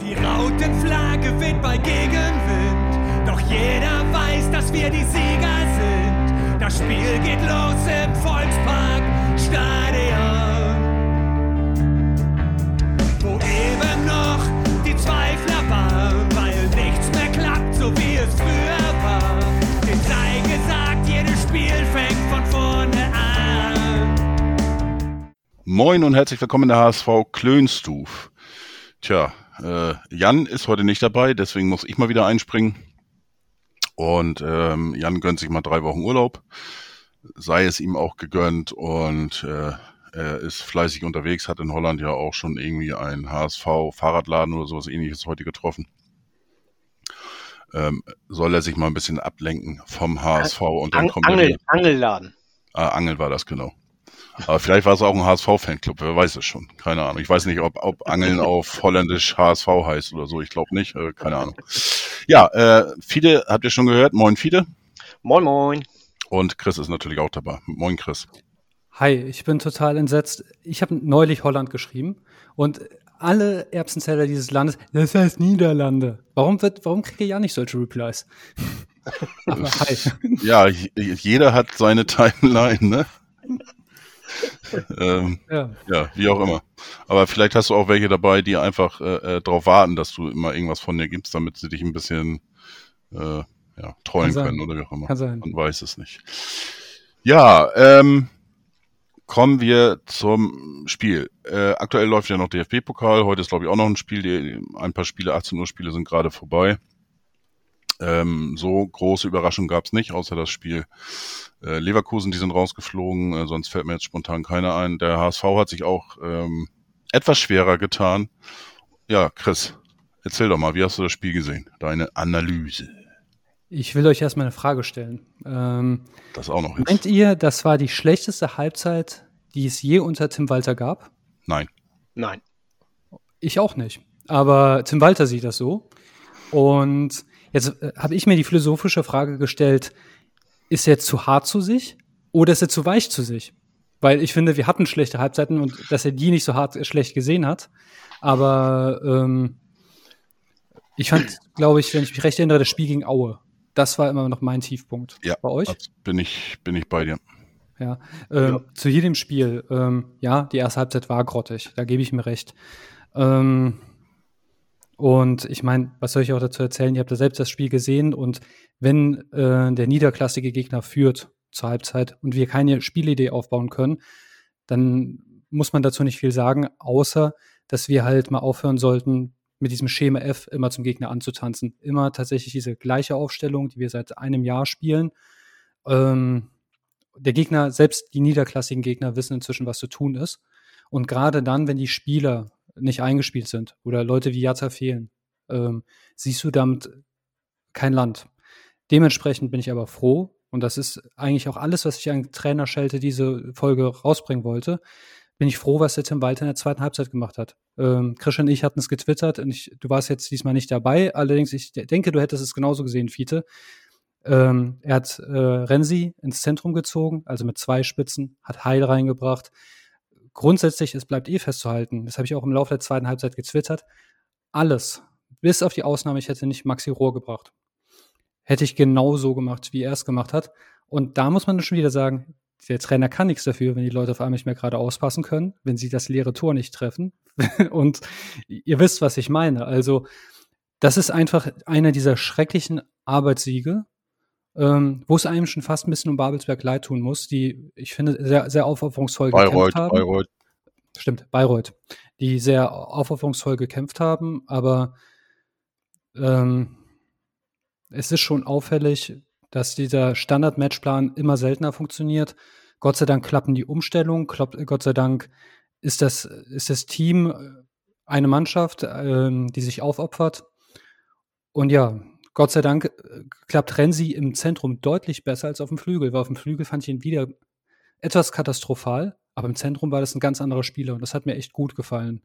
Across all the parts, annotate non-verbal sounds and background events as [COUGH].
Die Rautenflagge weht bei Gegenwind, doch jeder weiß, dass wir die Sieger sind. Das Spiel geht los im Volkspark Stadion, wo eben noch die Zweifler waren, weil nichts mehr klappt, so wie es früher war. Den sei gesagt, jedes Spiel fängt von vorne an. Moin und herzlich willkommen in der HSV Klönstuf. Tja, äh, Jan ist heute nicht dabei, deswegen muss ich mal wieder einspringen. Und ähm, Jan gönnt sich mal drei Wochen Urlaub. Sei es ihm auch gegönnt und äh, er ist fleißig unterwegs, hat in Holland ja auch schon irgendwie einen HSV-Fahrradladen oder sowas ähnliches heute getroffen. Ähm, soll er sich mal ein bisschen ablenken vom HSV und dann An kommt er Angel. Angelladen. Ah, Angel war das, genau. Aber vielleicht war es auch ein HSV-Fanclub, wer weiß es schon. Keine Ahnung. Ich weiß nicht, ob, ob Angeln auf Holländisch HSV heißt oder so. Ich glaube nicht. Äh, keine Ahnung. Ja, äh, Fide habt ihr schon gehört. Moin Fide. Moin, moin. Und Chris ist natürlich auch dabei. Moin Chris. Hi, ich bin total entsetzt. Ich habe neulich Holland geschrieben und alle Erbsenzähler dieses Landes, das heißt Niederlande. Warum wird, warum kriege ich ja nicht solche Replies? [LAUGHS] Aber hi. Ja, jeder hat seine Timeline, ne? [LAUGHS] ähm, Ja. ja, wie auch immer. Aber vielleicht hast du auch welche dabei, die einfach äh, äh, darauf warten, dass du immer irgendwas von dir gibst, damit sie dich ein bisschen äh, ja, trollen können oder wie auch immer. Kann sein. Man weiß es nicht. Ja, ähm, kommen wir zum Spiel. Äh, aktuell läuft ja noch DFB-Pokal. Heute ist, glaube ich, auch noch ein Spiel. Die, ein paar Spiele, 18 Uhr Spiele sind gerade vorbei. Ähm, so große Überraschung gab es nicht, außer das Spiel äh, Leverkusen, die sind rausgeflogen. Äh, sonst fällt mir jetzt spontan keiner ein. Der HSV hat sich auch ähm, etwas schwerer getan. Ja, Chris, erzähl doch mal, wie hast du das Spiel gesehen? Deine Analyse. Ich will euch erstmal eine Frage stellen. Ähm, Das auch noch jetzt. meint ihr, das war die schlechteste Halbzeit, die es je unter Tim Walter gab? Nein. Nein. Ich auch nicht. Aber Tim Walter sieht das so. Und jetzt äh, habe ich mir die philosophische Frage gestellt, ist er zu hart zu sich oder ist er zu weich zu sich? Weil ich finde, wir hatten schlechte Halbzeiten und dass er die nicht so hart schlecht gesehen hat. Aber ähm, ich fand, glaube ich, wenn ich mich recht erinnere, das Spiel gegen Aue. Das war immer noch mein Tiefpunkt. Ja, Bei euch? bin ich, bin ich bei dir. Ja, ähm, Ja. zu jedem Spiel. Ähm, ja, die erste Halbzeit war grottig, da gebe ich mir recht. Ähm, und ich meine, was soll ich auch dazu erzählen? Ihr habt ja selbst das Spiel gesehen und wenn äh, der niederklassige Gegner führt zur Halbzeit und wir keine Spielidee aufbauen können, dann muss man dazu nicht viel sagen, außer dass wir halt mal aufhören sollten, mit diesem Schema F immer zum Gegner anzutanzen. Immer tatsächlich diese gleiche Aufstellung, die wir seit einem Jahr spielen. Ähm, der Gegner, selbst die niederklassigen Gegner, wissen inzwischen, was zu tun ist. Und gerade dann, wenn die Spieler nicht eingespielt sind oder Leute wie Jatta fehlen, ähm, siehst du damit kein Land. Dementsprechend bin ich aber froh, und das ist eigentlich auch alles, was ich an Trainerschelte diese Folge rausbringen wollte, bin ich froh, was der Tim Walter in der zweiten Halbzeit gemacht hat. Ähm, Christian und ich hatten es getwittert und ich, du warst jetzt diesmal nicht dabei. Allerdings, ich de- denke, du hättest es genauso gesehen, Fiete. Ähm, er hat äh, Renzi ins Zentrum gezogen, also mit zwei Spitzen, hat Heil reingebracht. Grundsätzlich, es bleibt eh festzuhalten, das habe ich auch im Laufe der zweiten Halbzeit getwittert, alles, bis auf die Ausnahme, ich hätte nicht Maxi Rohr gebracht. Hätte ich genau so gemacht, wie er es gemacht hat. Und da muss man schon wieder sagen, der Trainer kann nichts dafür, wenn die Leute auf einmal nicht mehr gerade auspassen können, wenn sie das leere Tor nicht treffen. [LAUGHS] Und ihr wisst, was ich meine. Also, das ist einfach einer dieser schrecklichen Arbeitssiege, ähm, wo es einem schon fast ein bisschen um Babelsberg leid tun muss, die, ich finde, sehr, sehr aufopferungsvoll Bayreuth, gekämpft haben. Bayreuth. Stimmt, Bayreuth. Die sehr aufopferungsvoll gekämpft haben, aber ähm, es ist schon auffällig, dass dieser Standard-Matchplan immer seltener funktioniert. Gott sei Dank klappen die Umstellungen, klappt, Gott sei Dank ist das, ist das Team äh, eine Mannschaft, ähm, die sich aufopfert. Und ja, Gott sei Dank äh, klappt Renzi im Zentrum deutlich besser als auf dem Flügel, weil auf dem Flügel fand ich ihn wieder etwas katastrophal, aber im Zentrum war das ein ganz anderer Spieler und das hat mir echt gut gefallen.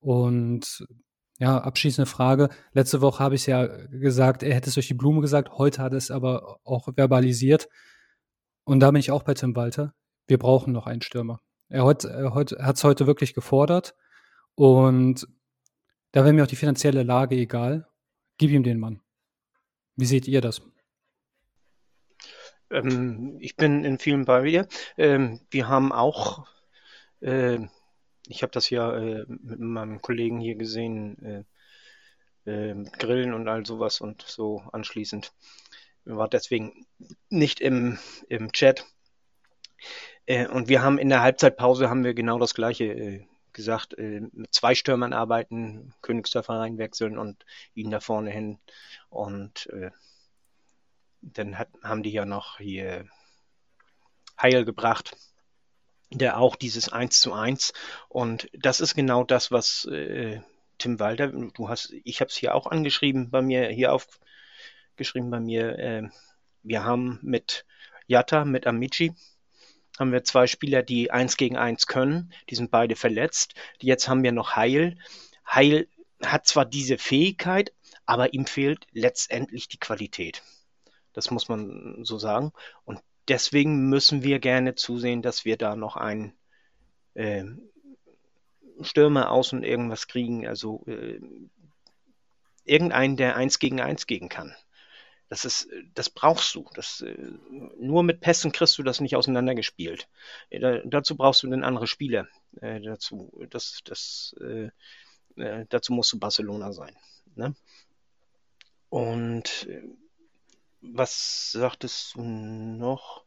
Und ja, abschließende Frage. Letzte Woche habe ich es ja gesagt, er hätte es durch die Blume gesagt, heute hat er es aber auch verbalisiert. Und da bin ich auch bei Tim Walter. Wir brauchen noch einen Stürmer. Er hat es heute wirklich gefordert. Und Da wäre mir auch die finanzielle Lage egal. Gib ihm den Mann. Wie seht ihr das? Ähm, ich bin in vielen bei dir. Ähm, wir haben auch, äh, ich habe das ja äh, mit meinem Kollegen hier gesehen, äh, äh, Grillen und all sowas und so anschließend. War deswegen nicht im, im Chat. Äh, und wir haben in der Halbzeitpause haben wir genau das gleiche äh, gesagt, mit zwei Stürmern arbeiten, Königsdörfer reinwechseln und ihn da vorne hin. Und dann hat, haben die ja noch hier Heil gebracht, der auch dieses 1 zu 1 und das ist genau das, was äh, Tim Walter, du hast, ich habe es hier auch angeschrieben bei mir, hier aufgeschrieben bei mir, äh, wir haben mit Yatta, mit Amici, haben wir zwei Spieler, die 1 gegen 1 können, die sind beide verletzt, jetzt haben wir noch Heil. Heil hat zwar diese Fähigkeit, aber ihm fehlt letztendlich die Qualität. Das muss man so sagen. Und deswegen müssen wir gerne zusehen, dass wir da noch einen äh, Stürmer aus und irgendwas kriegen. Also äh, irgendeinen, der eins gegen eins gehen kann. Das ist, das brauchst du. Das, äh, nur mit Pässen kriegst du das nicht auseinandergespielt. Äh, da, dazu brauchst du einen anderen Spieler. Äh, dazu, das, das, dazu musst du Barcelona sein. Ne? Und äh, was sagtest du noch?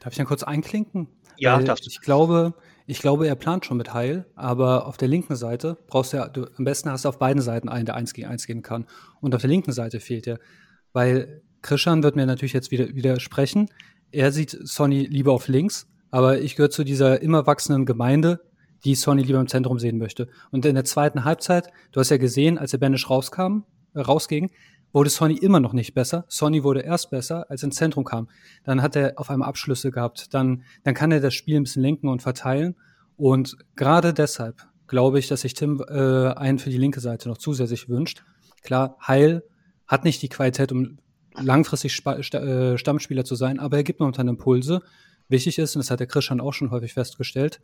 Darf ich dann kurz einklinken? Ja, darfst du. Ich glaube, ich glaube, er plant schon mit Heil, aber auf der linken Seite brauchst du ja, du, am besten hast du auf beiden Seiten einen, der eins gegen eins gehen kann. Und auf der linken Seite fehlt er. Weil Krishan wird mir natürlich jetzt wieder widersprechen. Er sieht Sonny lieber auf links, aber ich gehöre zu dieser immer wachsenden Gemeinde, die Sonny lieber im Zentrum sehen möchte. Und in der zweiten Halbzeit, du hast ja gesehen, als der Banish rauskam, äh, rausging, wurde Sonny immer noch nicht besser. Sonny wurde erst besser, als er ins Zentrum kam. Dann hat er auf einmal Abschlüsse gehabt. Dann, dann kann er das Spiel ein bisschen lenken und verteilen. Und gerade deshalb glaube ich, dass sich Tim äh, einen für die linke Seite noch zusätzlich wünscht. Klar, Heil hat nicht die Qualität, um langfristig Sp St äh, Stammspieler zu sein, aber er gibt momentan Impulse. Wichtig ist, und das hat der Christian auch schon häufig festgestellt,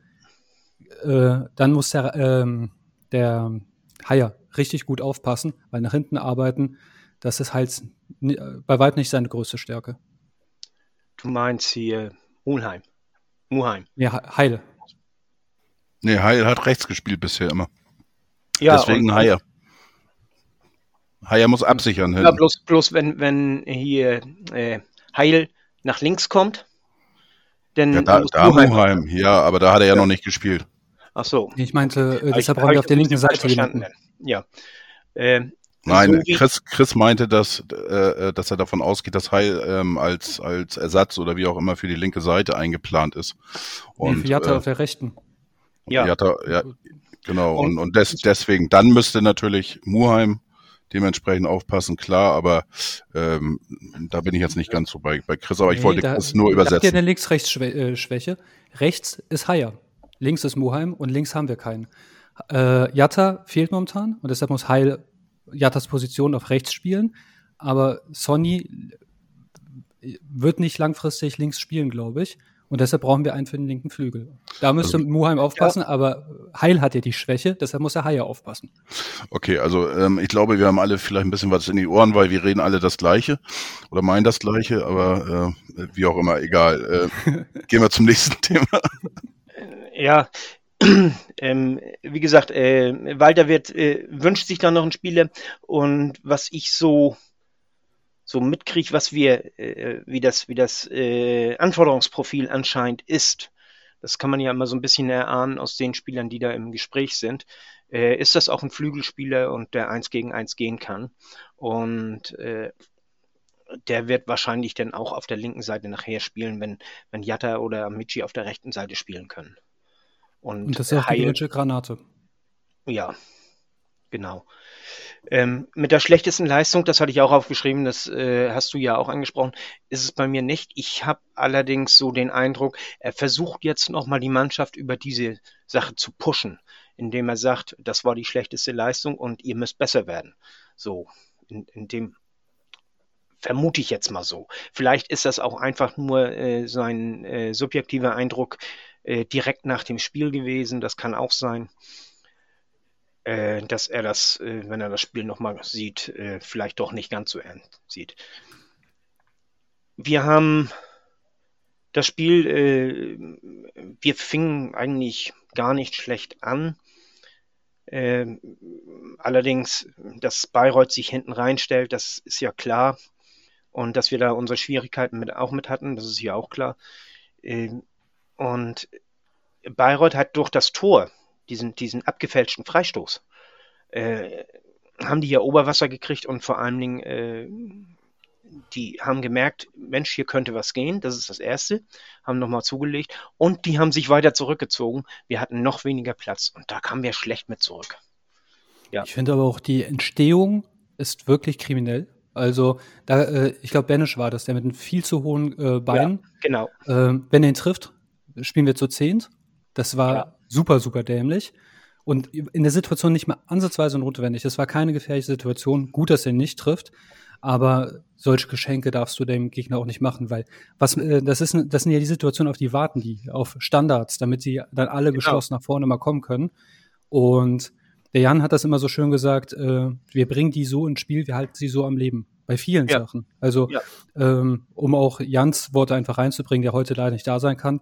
äh, dann muss der, ähm, der Haier richtig gut aufpassen, weil nach hinten arbeiten das ist halt bei weitem nicht seine größte Stärke. Du meinst hier Mulheim. Muheim. Ja, Heil. Nee, Heil hat rechts gespielt bisher immer. Ja, Deswegen Haier. Haier muss absichern. Ja, bloß, bloß wenn, wenn hier äh, Heil nach links kommt, dann. Ja, da, da Muheim, ja, aber da hat er ja, ja. noch nicht gespielt. Ach so. Ich meinte, äh, deshalb brauchen wir auf der linken Seite jemanden. Ja. Äh, Nein, Chris, Chris meinte, dass, äh, äh, dass er davon ausgeht, dass Heil ähm, als, als Ersatz oder wie auch immer für die linke Seite eingeplant ist. Und, nee, für Jatta äh, auf der rechten. Ja. Jatta, ja, genau. Und, und des, deswegen, dann müsste natürlich Muheim dementsprechend aufpassen, klar, aber ähm, da bin ich jetzt nicht ganz so bei, bei Chris, aber ich nee, wollte es nur übersetzen. Habt ihr eine Links-Rechts-Schwäche? Rechts ist Haier, links ist Muheim und links haben wir keinen. Äh, Jatta fehlt momentan und deshalb muss Heil Jatas Position auf rechts spielen, aber Sonny wird nicht langfristig links spielen, glaube ich. Und deshalb brauchen wir einen für den linken Flügel. Da müsste also, Muheim aufpassen, ja. aber Heil hat ja die Schwäche, deshalb muss der Haier aufpassen. Okay, also ähm, ich glaube, wir haben alle vielleicht ein bisschen was in die Ohren, weil wir reden alle das Gleiche oder meinen das Gleiche, aber äh, wie auch immer, egal. Äh, [LAUGHS] gehen wir zum nächsten Thema. Ja, [CLEARS THROAT] ähm, wie gesagt, äh, Walter wird, äh, wünscht sich da noch einen Spieler und was ich so so mitkriege, was wir, äh, wie das, wie das äh, Anforderungsprofil anscheinend ist, das kann man ja immer so ein bisschen erahnen aus den Spielern, die da im Gespräch sind, äh, ist das auch ein Flügelspieler und der eins gegen eins gehen kann. Und äh, der wird wahrscheinlich dann auch auf der linken Seite nachher spielen, wenn, wenn Jatta oder Amici auf der rechten Seite spielen können. Und, und das ist auch die deutsche Granate. Ja, genau. Ähm, mit der schlechtesten Leistung, das hatte ich auch aufgeschrieben, das äh, hast du ja auch angesprochen, ist es bei mir nicht. Ich habe allerdings so den Eindruck, er versucht jetzt nochmal die Mannschaft über diese Sache zu pushen, indem er sagt, das war die schlechteste Leistung und ihr müsst besser werden. So, in, in dem vermute ich jetzt mal so. Vielleicht ist das auch einfach nur äh, sein äh, subjektiver Eindruck, äh, direkt nach dem Spiel gewesen. Das kann auch sein. äh, dass er das, äh, wenn er das Spiel nochmal sieht, äh, vielleicht doch nicht ganz so ernst sieht. Wir haben das Spiel, äh, wir fingen eigentlich gar nicht schlecht an. Ähm, allerdings, dass Bayreuth sich hinten reinstellt, das ist ja klar. Und dass wir da unsere Schwierigkeiten mit, auch mit hatten, das ist ja auch klar. Ähm, und Bayreuth hat durch das Tor, diesen, diesen abgefälschten Freistoß, äh, haben die ja Oberwasser gekriegt und vor allen Dingen, äh, die haben gemerkt, Mensch, hier könnte was gehen, das ist das Erste, haben nochmal zugelegt und die haben sich weiter zurückgezogen. Wir hatten noch weniger Platz und da kamen wir schlecht mit zurück. Ja. Ich finde aber auch, die Entstehung ist wirklich kriminell. Also, da, äh, ich glaube, Banish war das, der mit einem viel zu hohen äh, Bein. Ja, genau. Ähm, wenn er ihn trifft, spielen wir zu zehnt. Das war ja. super, super dämlich. Und in der Situation nicht mal ansatzweise notwendig. Das war keine gefährliche Situation. Gut, dass er ihn nicht trifft. Aber solche Geschenke darfst du dem Gegner auch nicht machen, weil was äh, das ist, das sind ja die Situationen, auf die warten die, auf Standards, damit sie dann alle genau. geschlossen nach vorne mal kommen können. Und der Jan hat das immer so schön gesagt, äh, wir bringen die so ins Spiel, wir halten sie so am Leben. Bei vielen ja. Sachen. Also, ja. ähm, um auch Jans Worte einfach reinzubringen, der heute leider nicht da sein kann,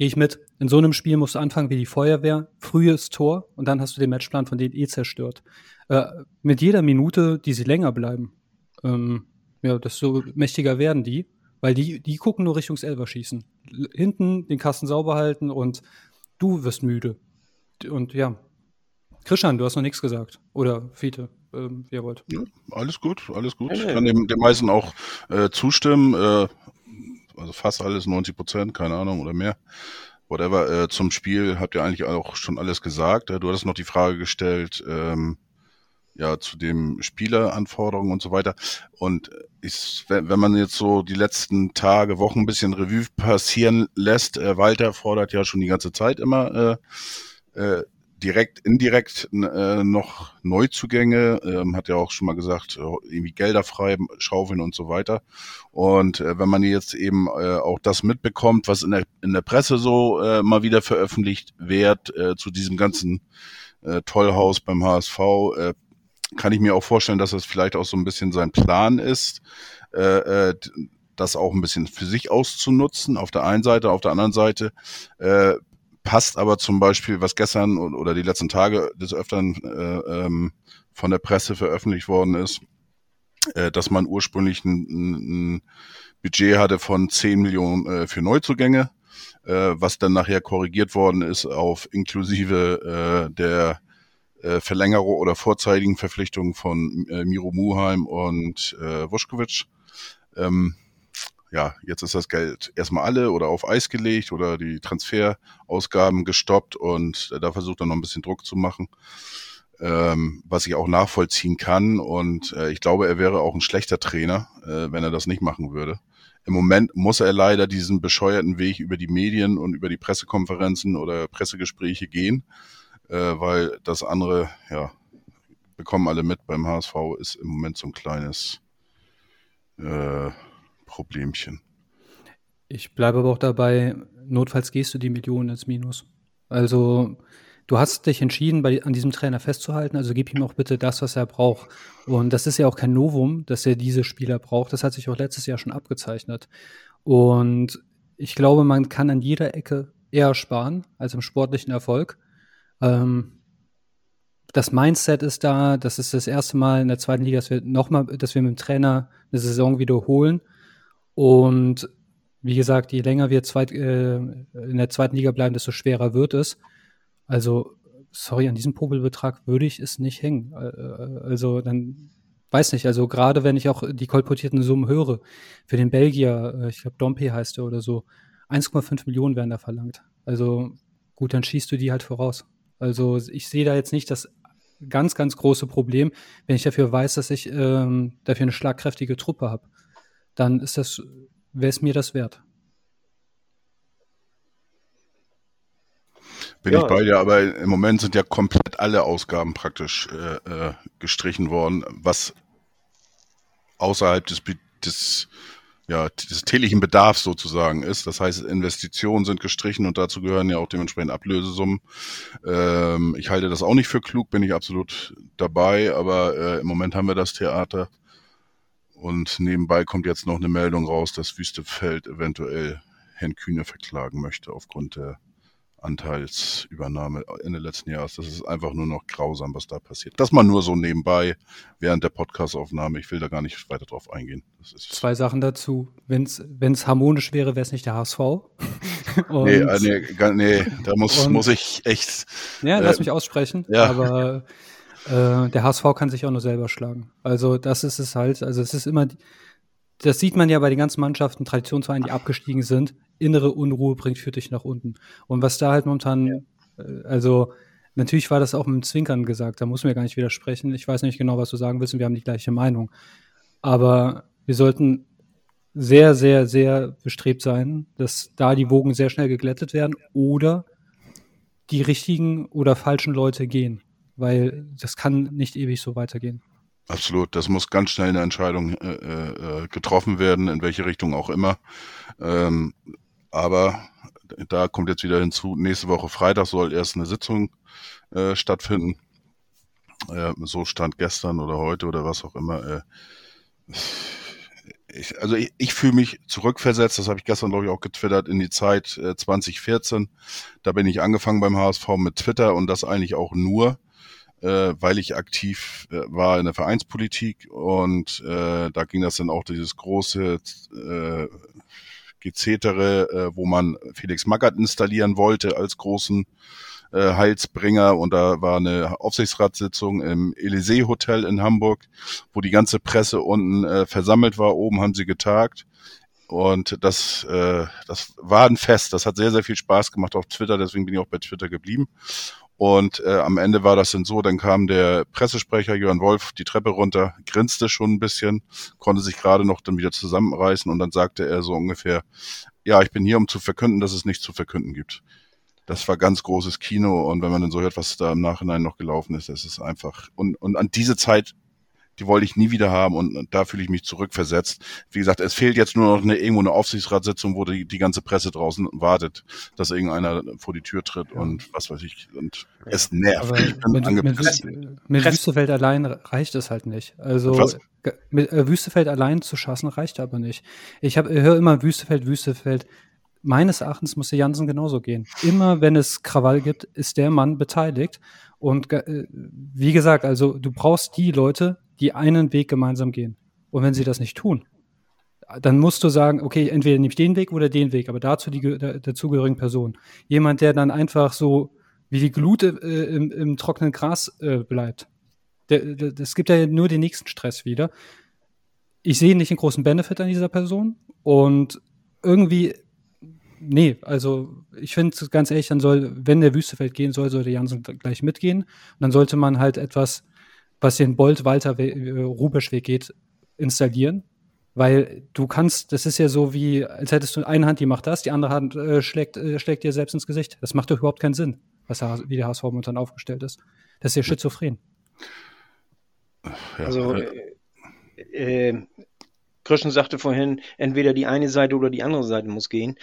gehe ich mit. In so einem Spiel musst du anfangen wie die Feuerwehr, frühes Tor und dann hast du den Matchplan von denen eh zerstört. Äh, mit jeder Minute, die sie länger bleiben, ähm, ja, desto mächtiger werden die, weil die, die gucken nur Richtung Elfer schießen. Hinten den Kasten sauber halten und du wirst müde. Und ja, Christian, du hast noch nichts gesagt. Oder Fiete, ähm, wie ihr wollt. Ja, alles gut, alles gut. Ich kann dem, dem meisten auch äh, zustimmen. Äh, also fast alles, 90 Prozent, keine Ahnung, oder mehr. Whatever. Äh, zum Spiel habt ihr eigentlich auch schon alles gesagt. Du hattest noch die Frage gestellt, ähm, ja, zu dem Spieleranforderungen und so weiter. Und ich, wenn, wenn man jetzt so die letzten Tage, Wochen ein bisschen Revue passieren lässt, äh, Walter fordert ja schon die ganze Zeit immer äh, äh, direkt, indirekt äh, noch Neuzugänge, ähm, hat ja auch schon mal gesagt, äh, irgendwie Gelder frei, schaufeln und so weiter. Und äh, wenn man jetzt eben äh, auch das mitbekommt, was in der, in der Presse so äh, mal wieder veröffentlicht wird, äh, zu diesem ganzen äh, Tollhaus beim HSV, äh, kann ich mir auch vorstellen, dass das vielleicht auch so ein bisschen sein Plan ist, äh, äh, das auch ein bisschen für sich auszunutzen, auf der einen Seite, auf der anderen Seite äh, passt aber zum Beispiel, was gestern oder die letzten Tage des Öfteren äh, ähm, von der Presse veröffentlicht worden ist, äh, dass man ursprünglich ein, ein Budget hatte von 10 Millionen äh, für Neuzugänge, äh, was dann nachher korrigiert worden ist auf inklusive äh, der äh, Verlängerung oder vorzeitigen Verpflichtung von Miro Muheim und äh, Wuschkowitsch. Ähm, ja, jetzt ist das Geld erstmal alle oder auf Eis gelegt oder die Transferausgaben gestoppt und äh, da versucht er noch ein bisschen Druck zu machen, ähm, was ich auch nachvollziehen kann. Und äh, ich glaube, er wäre auch ein schlechter Trainer, äh, wenn er das nicht machen würde. Im Moment muss er leider diesen bescheuerten Weg über die Medien und über die Pressekonferenzen oder Pressegespräche gehen, äh, weil das andere, ja, bekommen alle mit beim HSV, ist im Moment so ein kleines äh, Problemchen. Ich bleibe aber auch dabei, notfalls gehst du die Millionen ins Minus. Also du hast dich entschieden, bei, an diesem Trainer festzuhalten, also gib ihm auch bitte das, was er braucht. Und das ist ja auch kein Novum, dass er diese Spieler braucht. Das hat sich auch letztes Jahr schon abgezeichnet. Und ich glaube, man kann an jeder Ecke eher sparen als im sportlichen Erfolg. Ähm, das Mindset ist da. Das ist das erste Mal in der zweiten Liga, dass wir nochmal, dass wir mit dem Trainer eine Saison wiederholen. Und wie gesagt, je länger wir zweit, äh, in der zweiten Liga bleiben, desto schwerer wird es. Also, sorry, an diesem Popelbetrag würde ich es nicht hängen. Äh, äh, also, dann weiß nicht, also gerade wenn ich auch die kolportierten Summen höre, für den Belgier, äh, ich glaube Dompe heißt er oder so, 1,5 Millionen werden da verlangt. Also gut, dann schießt du die halt voraus. Also ich sehe da jetzt nicht das ganz, ganz große Problem, wenn ich dafür weiß, dass ich ähm, dafür eine schlagkräftige Truppe habe dann ist das, wäre es mir das wert. Bin ja. ich bei dir, aber im Moment sind ja komplett alle Ausgaben praktisch äh, äh, gestrichen worden, was außerhalb des, des ja, des täglichen Bedarfs sozusagen ist. Das heißt, Investitionen sind gestrichen und dazu gehören ja auch dementsprechend Ablösesummen. Ähm, ich halte das auch nicht für klug, bin ich absolut dabei, aber äh, im Moment haben wir das Theater. Und nebenbei kommt jetzt noch eine Meldung raus, dass Wüstefeld eventuell Herrn Kühne verklagen möchte aufgrund der Anteilsübernahme Ende letzten Jahres. Das ist einfach nur noch grausam, was da passiert. Das mal nur so nebenbei während der Podcastaufnahme. Ich will da gar nicht weiter drauf eingehen. Zwei Sachen dazu. Wenn es harmonisch wäre, wäre es nicht der HSV. [LAUGHS] nee, äh, nee, nee, da muss, und, muss ich echt. Ja, lass äh, mich aussprechen. Ja. Aber [LAUGHS] äh, der HSV kann sich auch nur selber schlagen. Also das ist es halt. Also es ist immer das sieht man ja bei den ganzen Mannschaften, Traditionsvereinen, die abgestiegen sind. Innere Unruhe bringt für dich nach unten. Und was da halt momentan, ja. äh, also natürlich war das auch mit dem Zwinkern gesagt, da muss man ja gar nicht widersprechen. Ich weiß nicht genau, was du sagen willst und wir haben die gleiche Meinung. Aber wir sollten sehr, sehr, sehr bestrebt sein, dass da die Wogen sehr schnell geglättet werden oder die richtigen oder falschen Leute gehen. Weil das kann nicht ewig so weitergehen. Absolut, das muss ganz schnell eine Entscheidung äh, äh, getroffen werden, in welche Richtung auch immer. Ähm, aber da kommt jetzt wieder hinzu, nächste Woche Freitag soll erst eine Sitzung äh, stattfinden. Äh, so stand gestern oder heute oder was auch immer. Äh, ich, also ich, ich fühle mich zurückversetzt, das habe ich gestern, glaube ich, auch getwittert, in die Zeit äh, 2014. Da bin ich angefangen beim HSV mit Twitter und das eigentlich auch nur, äh, weil ich aktiv äh, war in der Vereinspolitik und äh, da ging das dann auch dieses große äh, Gezetere, äh, wo man Felix Magath installieren wollte als großen äh, Heilsbringer und da war eine Aufsichtsratssitzung im Elysee Hotel in Hamburg, wo die ganze Presse unten äh, versammelt war. Oben haben sie getagt. Und das, äh, das war ein Fest. Das hat sehr, sehr viel Spaß gemacht auf Twitter. Deswegen bin ich auch bei Twitter geblieben. Und äh, am Ende war das dann so, dann kam der Pressesprecher Jörn Wolf die Treppe runter, grinste schon ein bisschen, konnte sich gerade noch dann wieder zusammenreißen und dann sagte er so ungefähr, ja, ich bin hier, um zu verkünden, dass es nichts zu verkünden gibt. Das war ganz großes Kino und wenn man dann so hört, was da im Nachhinein noch gelaufen ist, das ist einfach und, und an diese Zeit die wollte ich nie wieder haben und da fühle ich mich zurückversetzt. Wie gesagt, es fehlt jetzt nur noch eine, irgendwo eine Aufsichtsratssitzung, wo die, die ganze Presse draußen wartet, dass irgendeiner vor die Tür tritt ja. und was weiß ich. Und ja. es nervt. mit, mit, mit Wüstefeld allein reicht es halt nicht. Also was? mit äh, Wüstefeld allein zu schaffen reicht aber nicht. Ich höre immer Wüstefeld, Wüstefeld. Meines Erachtens muss der Jansen genauso gehen. Immer wenn es Krawall gibt, ist der Mann beteiligt. Und äh, wie gesagt, also du brauchst die Leute, die einen Weg gemeinsam gehen. Und wenn sie das nicht tun, dann musst du sagen, okay, entweder nehme ich den Weg oder den Weg, aber dazu die dazugehörigen Person. Jemand, der dann einfach so wie die Glut äh, im, im, trockenen Gras äh, bleibt. Das gibt ja nur den nächsten Stress wieder. Ich sehe nicht einen großen Benefit an dieser Person und irgendwie, nee, also ich finde ganz ehrlich, dann soll, wenn der Wüstefeld gehen soll, soll der Jansen gleich mitgehen. Und dann sollte man halt etwas was den Bolt-Walter-Rubesch-Weg geht, installieren. Weil du kannst, das ist ja so wie, als hättest du eine Hand, die macht das, die andere Hand äh, schlägt, äh, schlägt dir selbst ins Gesicht. Das macht doch überhaupt keinen Sinn, was wie der HSV momentan aufgestellt ist. Das ist ja schizophren. Also, äh, äh, Krischen sagte vorhin, entweder die eine Seite oder die andere Seite muss gehen.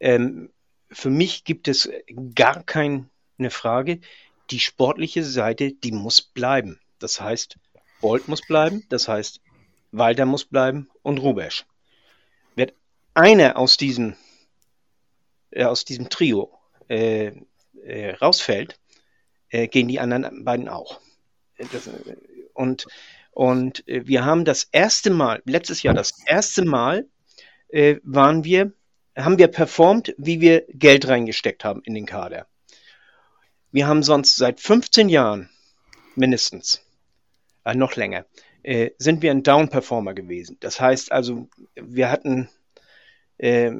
Ähm, für mich gibt es gar keine Frage. Die sportliche Seite, die muss bleiben. Das heißt, Bolt muss bleiben, das heißt, Walter muss bleiben und Rubesch. Wird einer aus diesem, äh, aus diesem Trio äh, äh, rausfällt, äh, gehen die anderen beiden auch. Das, und und äh, wir haben das erste Mal, letztes Jahr das erste Mal, äh, waren wir, haben wir performt, wie wir Geld reingesteckt haben in den Kader. Wir haben sonst seit 15 Jahren mindestens äh, noch länger, äh, sind wir ein Down-Performer gewesen. Das heißt also, wir hatten äh,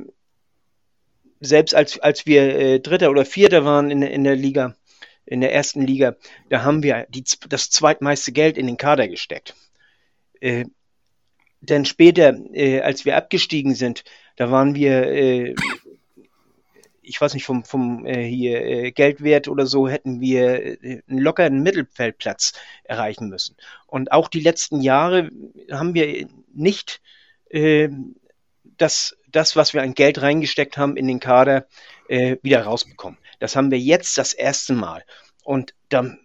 selbst als, als wir äh, Dritter oder Vierter waren in, in der Liga, in der ersten Liga, da haben wir die, das zweitmeiste Geld in den Kader gesteckt. Äh, denn später, äh, als wir abgestiegen sind, da waren wir äh, ich weiß nicht, vom, vom äh, hier äh, Geldwert oder so hätten wir äh, einen lockeren Mittelfeldplatz erreichen müssen. Und auch die letzten Jahre haben wir nicht äh, dass das, was wir an Geld reingesteckt haben in den Kader, äh, wieder rausbekommen. Das haben wir jetzt das erste Mal. Und dann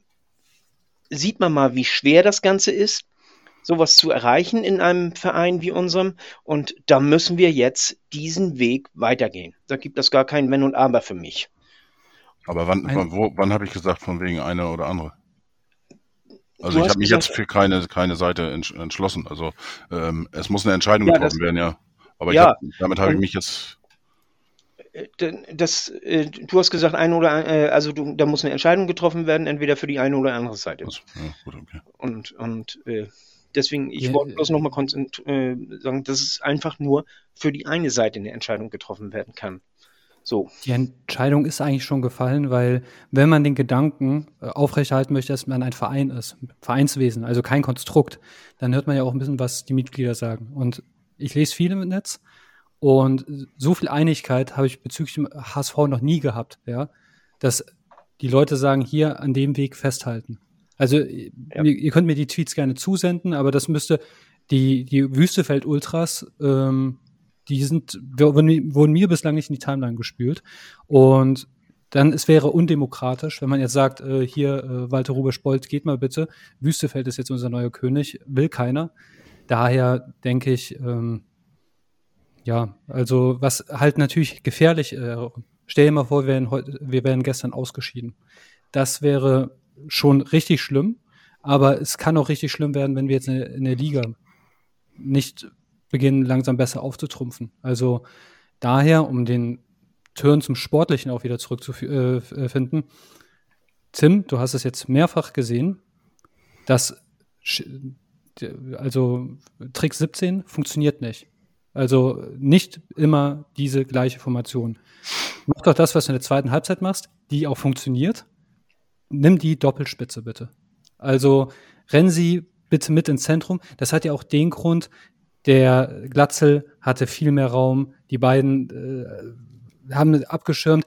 sieht man mal, wie schwer das Ganze ist, sowas zu erreichen in einem Verein wie unserem. Und da müssen wir jetzt diesen Weg weitergehen. Da gibt es gar kein Wenn und Aber für mich. Aber wann, wann, wann habe ich gesagt, von wegen eine oder andere? Also ich habe mich jetzt für keine, keine Seite entschlossen. Also ähm, es muss eine Entscheidung ja, getroffen werden, ja. Aber ja, hab, damit habe ich mich jetzt. Äh, das, äh, du hast gesagt, ein oder äh, also du, da muss eine Entscheidung getroffen werden, entweder für die eine oder andere Seite. Also, ja, gut, okay. Und, und äh, deswegen, ich ja, wollte bloß nochmal äh, sagen, dass es einfach nur für die eine Seite eine Entscheidung getroffen werden kann. So. Die Entscheidung ist eigentlich schon gefallen, weil wenn man den Gedanken äh, aufrechterhalten möchte, dass man ein Verein ist, Vereinswesen, also kein Konstrukt, dann hört man ja auch ein bisschen, was die Mitglieder sagen. Und ich lese viel im Netz und so viel Einigkeit habe ich bezüglich dem HSV noch nie gehabt, ja, dass die Leute sagen, hier an dem Weg festhalten. Also ja. ihr, ihr, könnt mir die Tweets gerne zusenden, aber das müsste die, die Wüstefeld Ultras ähm, die sind, wurden mir bislang nicht in die Timeline gespült. Und dann es wäre undemokratisch, wenn man jetzt sagt, äh, hier, äh, Walter Ruber-Spolt, geht mal bitte. Wüstefeld ist jetzt unser neuer König, will keiner. Daher denke ich, ähm, ja, also was halt natürlich gefährlich, äh, stell dir mal vor, wir wären, heute, wir wären gestern ausgeschieden. Das wäre schon richtig schlimm, aber es kann auch richtig schlimm werden, wenn wir jetzt in der Liga nicht beginnen langsam besser aufzutrumpfen. Also daher, um den Turn zum Sportlichen auch wieder zurückzufinden, Tim, du hast es jetzt mehrfach gesehen, dass also Trick 17 funktioniert nicht. Also nicht immer diese gleiche Formation. Mach doch das, was du in der zweiten Halbzeit machst, die auch funktioniert. Nimm die Doppelspitze bitte. Also rennen sie bitte mit ins Zentrum. Das hat ja auch den Grund, der Glatzel hatte viel mehr Raum. Die beiden äh, haben abgeschirmt.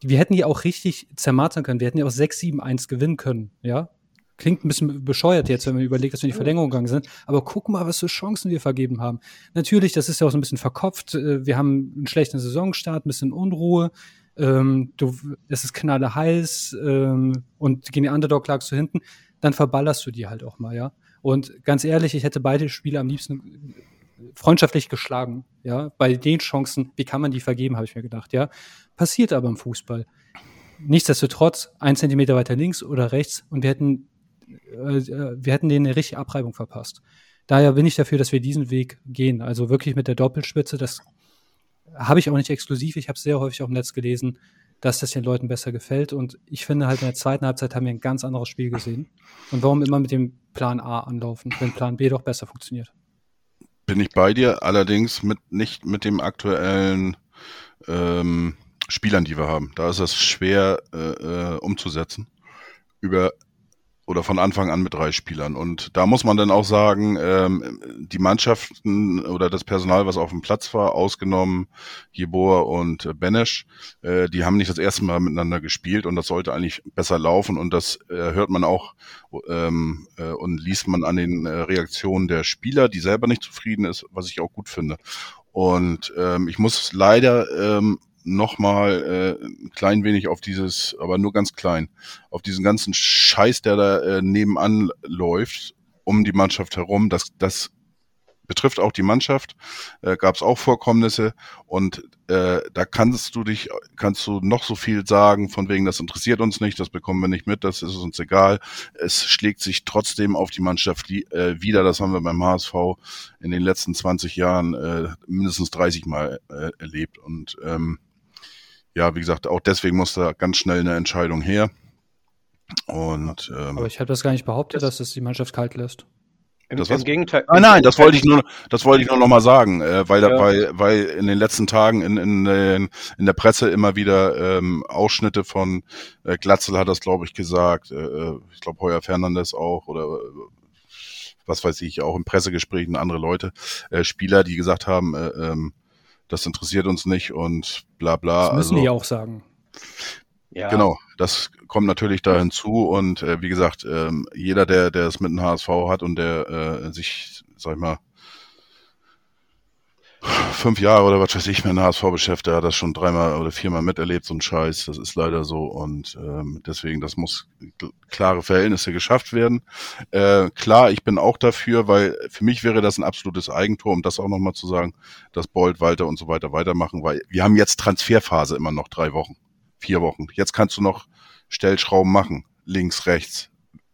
Wir hätten die auch richtig zermartern können. Wir hätten ja auch 6-7-1 gewinnen können, ja. Klingt ein bisschen bescheuert jetzt, wenn man überlegt, dass wir in die Verlängerung gegangen sind. Aber guck mal, was für Chancen wir vergeben haben. Natürlich, das ist ja auch so ein bisschen verkopft. Äh, wir haben einen schlechten Saisonstart, ein bisschen Unruhe. Ähm, du, es ist knalle heiß ähm, und gegen den Underdog lagst du hinten. Dann verballerst du die halt auch mal, ja. Und ganz ehrlich, ich hätte beide Spiele am liebsten freundschaftlich geschlagen. Ja, bei den Chancen, wie kann man die vergeben, habe ich mir gedacht. Ja, passiert aber im Fußball. Nichtsdestotrotz ein Zentimeter weiter links oder rechts und wir hätten, äh, wir hätten denen eine richtige Abreibung verpasst. Daher bin ich dafür, dass wir diesen Weg gehen. Also wirklich mit der Doppelspitze. Das habe ich auch nicht exklusiv. Ich habe sehr häufig auch im Netz gelesen, dass das den Leuten besser gefällt. Und ich finde halt in der zweiten Halbzeit haben wir ein ganz anderes Spiel gesehen. Und warum immer mit dem Plan A anlaufen, wenn Plan B doch besser funktioniert? Bin ich bei dir, allerdings mit nicht mit dem aktuellen ähm, Spielern, die wir haben. Da ist es schwer äh, äh, umzusetzen. Über oder von Anfang an mit drei Spielern. Und da muss man dann auch sagen, ähm, die Mannschaften oder das Personal, was auf dem Platz war, ausgenommen Jeboa und äh, Benesch, äh, die haben nicht das erste Mal miteinander gespielt und das sollte eigentlich besser laufen und das äh, hört man auch ähm, äh, und liest man an den äh, Reaktionen der Spieler, die selber nicht zufrieden ist, was ich auch gut finde. Und ähm, ich muss leider ähm, nochmal äh, ein klein wenig auf dieses, aber nur ganz klein, auf diesen ganzen Scheiß, der da äh, nebenan läuft, um die Mannschaft herum. Das, das betrifft auch die Mannschaft. Äh, Gab es auch Vorkommnisse und äh, da kannst du dich, kannst du noch so viel sagen, von wegen, das interessiert uns nicht, das bekommen wir nicht mit, das ist uns egal. Es schlägt sich trotzdem auf die Mannschaft äh, wieder. Das haben wir beim HSV in den letzten 20 Jahren äh, mindestens 30 Mal äh, erlebt und ähm, ja, wie gesagt, auch deswegen muss da ganz schnell eine Entscheidung her. Und, ähm, Aber ich habe das gar nicht behauptet, dass es die Mannschaft kalt lässt. Im, das im Gegenteil. Ah, nein, das wollte ich nur, das wollte ich nur noch mal sagen, äh, weil, ja. weil, weil in den letzten Tagen in, in, in der Presse immer wieder ähm, Ausschnitte von äh, Glatzel hat das, glaube ich, gesagt. Äh, äh ich glaube Heuer Fernandes auch oder äh, was weiß ich, auch in Pressegesprächen andere Leute, äh, Spieler, die gesagt haben, äh, ähm, das interessiert uns nicht und bla bla. Das müssen also, die auch sagen. Ja. Genau, das kommt natürlich da hinzu und äh, wie gesagt, ähm, jeder, der, der es mit dem HSV hat und der äh, sich, sag ich mal, fünf Jahre oder was weiß ich mit dem HSV beschäftigt, er hat das schon dreimal oder viermal miterlebt, so ein Scheiß. Das ist leider so und ähm, deswegen, das muss klare Verhältnisse geschafft werden. Äh, klar, ich bin auch dafür, weil für mich wäre das ein absolutes Eigentor, um das auch nochmal zu sagen, dass Bold, Walter und so weiter weitermachen, weil wir haben jetzt Transferphase immer noch drei Wochen, vier Wochen. Jetzt kannst du noch Stellschrauben machen, links, rechts,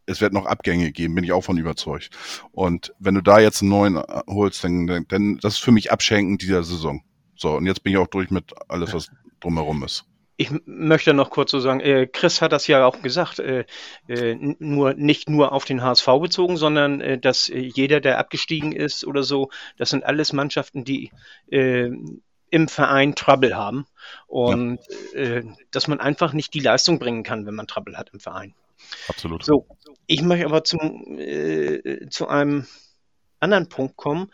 es wird noch Abgänge geben, bin ich auch von überzeugt. Und wenn du da jetzt einen neuen äh, holst, dann, dann das ist für mich Abschenken dieser Saison. So, und jetzt bin ich auch durch mit alles, was drumherum ist. Ich möchte noch kurz so sagen, äh, Chris hat das ja auch gesagt, äh, äh, nur nicht nur auf den HSV bezogen, sondern äh, dass jeder, der abgestiegen ist oder so, das sind alles Mannschaften, die im Verein Trouble haben und ja. dass man einfach nicht die Leistung bringen kann, wenn man Trouble hat im Verein. Absolut. So, ich möchte aber zum, äh, zu einem anderen Punkt kommen.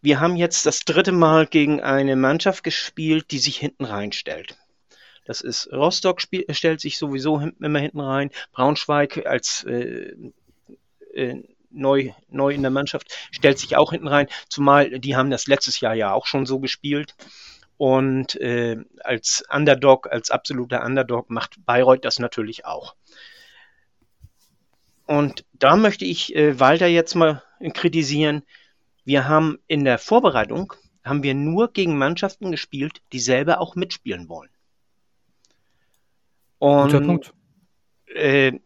Wir haben jetzt das dritte Mal gegen eine Mannschaft gespielt, die sich hinten reinstellt. Das ist Rostock spiel, stellt sich sowieso immer hinten rein. Braunschweig als äh, äh, neu, neu in der Mannschaft stellt sich auch hinten rein. Zumal die haben das letztes Jahr ja auch schon so gespielt. Und äh, als Underdog, als absoluter Underdog macht Bayreuth das natürlich auch. Und da möchte ich äh, Walter jetzt mal kritisieren. Wir haben in der Vorbereitung haben wir nur gegen Mannschaften gespielt, die selber auch mitspielen wollen. Und Guter Punkt. Äh,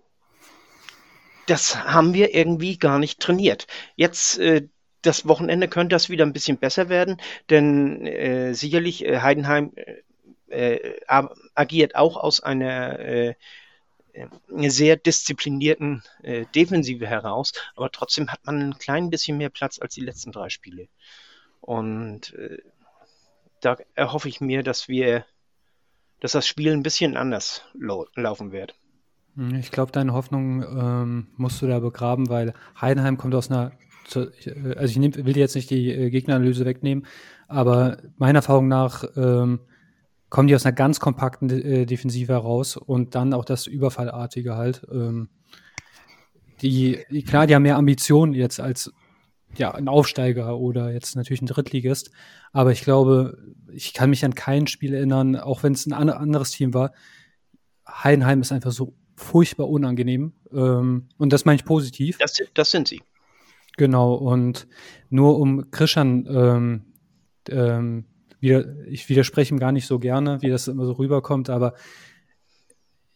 das haben wir irgendwie gar nicht trainiert. Jetzt äh, das Wochenende könnte das wieder ein bisschen besser werden, denn äh, sicherlich äh, Heidenheim äh, äh agiert auch aus einer äh, sehr disziplinierten äh, Defensive heraus, aber trotzdem hat man ein klein bisschen mehr Platz als die letzten drei Spiele. Und äh, da erhoffe ich mir, dass wir, dass das Spiel ein bisschen anders lau laufen wird. Hm, ich glaube, deine Hoffnung ähm, musst du da begraben, weil Heidenheim kommt aus einer, äh, also ich nehm, will jetzt nicht die äh, Gegneranalyse wegnehmen, aber meiner Erfahrung nach ähm, kommen die aus einer ganz kompakten äh, Defensive heraus und dann auch das Überfallartige halt. Ähm, die, die, klar, die haben mehr Ambitionen jetzt als ja, ein Aufsteiger oder jetzt natürlich ein Drittligist. Aber ich glaube, ich kann mich an kein Spiel erinnern, auch wenn es ein anderes Team war. Heidenheim ist einfach so furchtbar unangenehm. Ähm, und das meine ich positiv. Das, das sind sie. Genau, und nur um Krishan ähm, ähm, wieder, ich widerspreche ihm gar nicht so gerne, wie das immer so rüberkommt, aber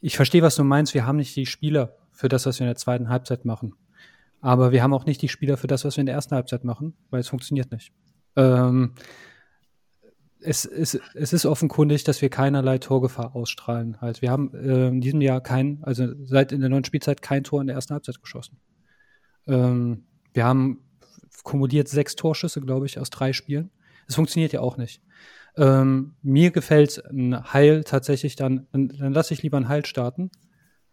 ich verstehe, was du meinst. Wir haben nicht die Spieler für das, was wir in der zweiten Halbzeit machen. Aber wir haben auch nicht die Spieler für das, was wir in der ersten Halbzeit machen, weil es funktioniert nicht. Ähm, es, es, es ist offenkundig, dass wir keinerlei Torgefahr ausstrahlen. Halt. Wir haben äh, in diesem Jahr kein, also seit in der neuen Spielzeit kein Tor in der ersten Halbzeit geschossen. Ähm, wir haben kumuliert sechs Torschüsse, glaube ich, aus drei Spielen. Es funktioniert ja auch nicht. Ähm, mir gefällt ein Heil tatsächlich dann, dann, lasse ich lieber ein Heil starten,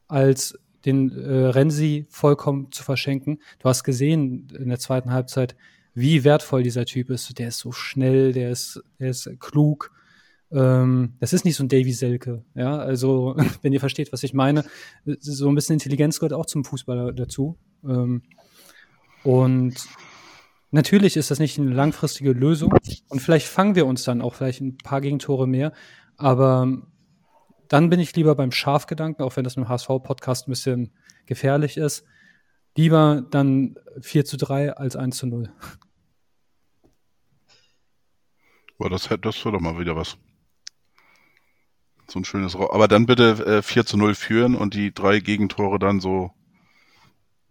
als den äh, Renzi vollkommen zu verschenken. Du hast gesehen in der zweiten Halbzeit, wie wertvoll dieser Typ ist. Der ist so schnell, der ist, der ist klug. Ähm, das ist nicht so ein Davy Selke, ja. Also, [LAUGHS] wenn ihr versteht, was ich meine, so ein bisschen Intelligenz gehört auch zum Fußballer dazu. Ähm, und Natürlich ist das nicht eine langfristige Lösung und vielleicht fangen wir uns dann auch vielleicht ein paar Gegentore mehr, aber dann bin ich lieber beim Schafgedanken, auch wenn das im HSV-Podcast ein bisschen gefährlich ist, lieber dann 4 zu 3 als 1 zu 0. Boah, das, das wäre doch mal wieder was. So ein schönes Ra Aber dann bitte äh, 4 zu 0 führen und die drei Gegentore dann so.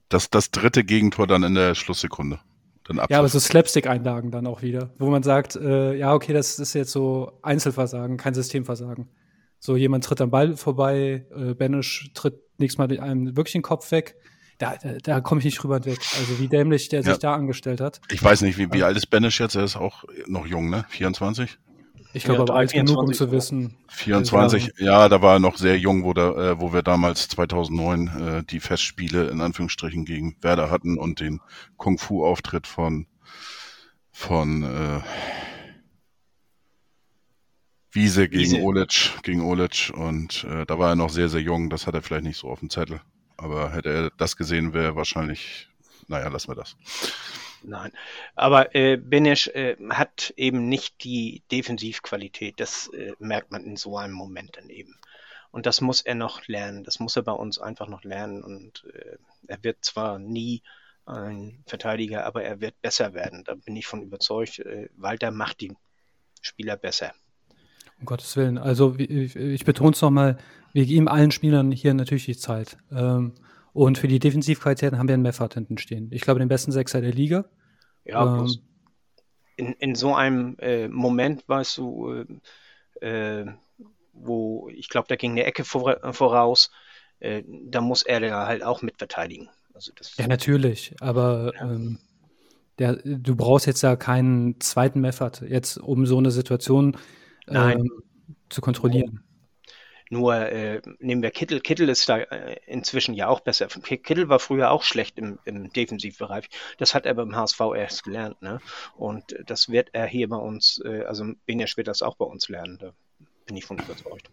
Das, das dritte Gegentor dann in der Schlusssekunde dann Ja, aber so Slapstick-Einlagen dann auch wieder, wo man sagt, äh, ja, okay, das ist jetzt so Einzelversagen, kein Systemversagen. So jemand tritt am Ball vorbei, äh, Banish tritt nächstes Mal einem wirklich den Kopf weg. Da, da, da komme ich nicht drüber weg. Also wie dämlich der ja. sich da angestellt hat. Ich weiß nicht, wie, wie alt ist Banish jetzt? Er ist auch noch jung, ne? 24? Ich glaube aber alt genug, um zu wissen. 24, ja, da war er noch sehr jung, wo, da, äh, wo wir damals 2009 äh, die Festspiele in Anführungsstrichen gegen Werder hatten und den Kung-Fu-Auftritt von, von äh, Wiese gegen Wiese. Olic, gegen Olic und äh, da war er noch sehr, sehr jung, das hat er vielleicht nicht so auf dem Zettel. Aber hätte er das gesehen, wäre wahrscheinlich, naja, lassen wir das. Nein, aber äh, Benesch äh, hat eben nicht die Defensivqualität. Das äh, merkt man in so einem Moment dann eben. Und das muss er noch lernen. Das muss er bei uns einfach noch lernen. Und äh, er wird zwar nie ein Verteidiger, aber er wird besser werden. Da bin ich von überzeugt. Äh, Walter macht die Spieler besser. Um Gottes Willen. Also ich, betone es nochmal, wir geben allen Spielern hier natürlich die Zeit. Ähm, und für die Defensivqualitäten haben wir einen Meffert hinten stehen. Ich glaube, den besten Sechser der Liga. Ja, ähm, in, in so einem äh, Moment, weißt du, äh, äh wo ich glaube, da ging eine Ecke vor, voraus, äh, da muss er ja halt auch mit verteidigen. Also ja, natürlich, aber ja. Ähm, der, du brauchst jetzt ja keinen zweiten Meffert, jetzt um so eine Situation ähm, zu kontrollieren. Nur äh, nehmen wir Kittel. Kittel ist da äh, inzwischen ja auch besser. Kittel war früher auch schlecht im, im Defensivbereich. Das hat er beim HSV erst gelernt. Ne? Und das wird er hier bei uns, äh, also Benesch wird das auch bei uns lernen. Da bin ich von überzeugt.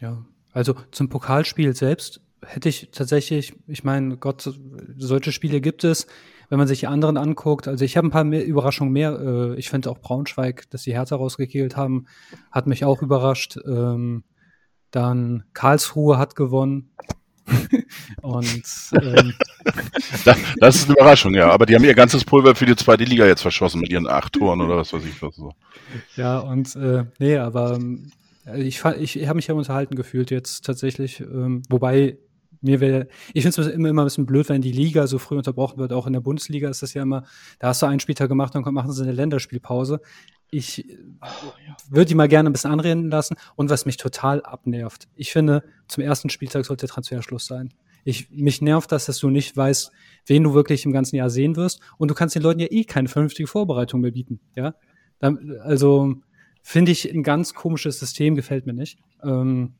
Ja, also zum Pokalspiel selbst hätte ich tatsächlich, ich meine, Gott, solche Spiele gibt es, wenn man sich die anderen anguckt. Also ich habe ein paar mehr Überraschungen mehr. Äh, ich finde auch Braunschweig, dass sie Hertha rausgekegelt haben, hat mich auch überrascht. Ähm, dann Karlsruhe hat gewonnen. [LAUGHS] Und ähm, das, ist eine Überraschung, ja. Aber die haben ihr ganzes Pulver für die zweite Liga jetzt verschossen mit ihren acht Toren oder was weiß ich was so. Ja, und äh, nee, aber ähm, ich, ich, ich habe mich ja unterhalten gefühlt jetzt tatsächlich, ähm, wobei mir wäre, ich finde es immer, immer ein bisschen blöd, wenn die Liga so früh unterbrochen wird. Auch in der Bundesliga ist das ja immer, da hast du einen Spieltag gemacht, dann machen sie eine Länderspielpause. Ich oh, ja. würde die mal gerne ein bisschen anreden lassen. Und was mich total abnervt, ich finde, zum ersten Spieltag sollte Transferschluss sein. Ich, mich nervt das, dass du nicht weißt, wen du wirklich im ganzen Jahr sehen wirst. Und du kannst den Leuten ja eh keine vernünftige Vorbereitung mehr bieten. Ja, also finde ich ein ganz komisches System, gefällt mir nicht. Ähm,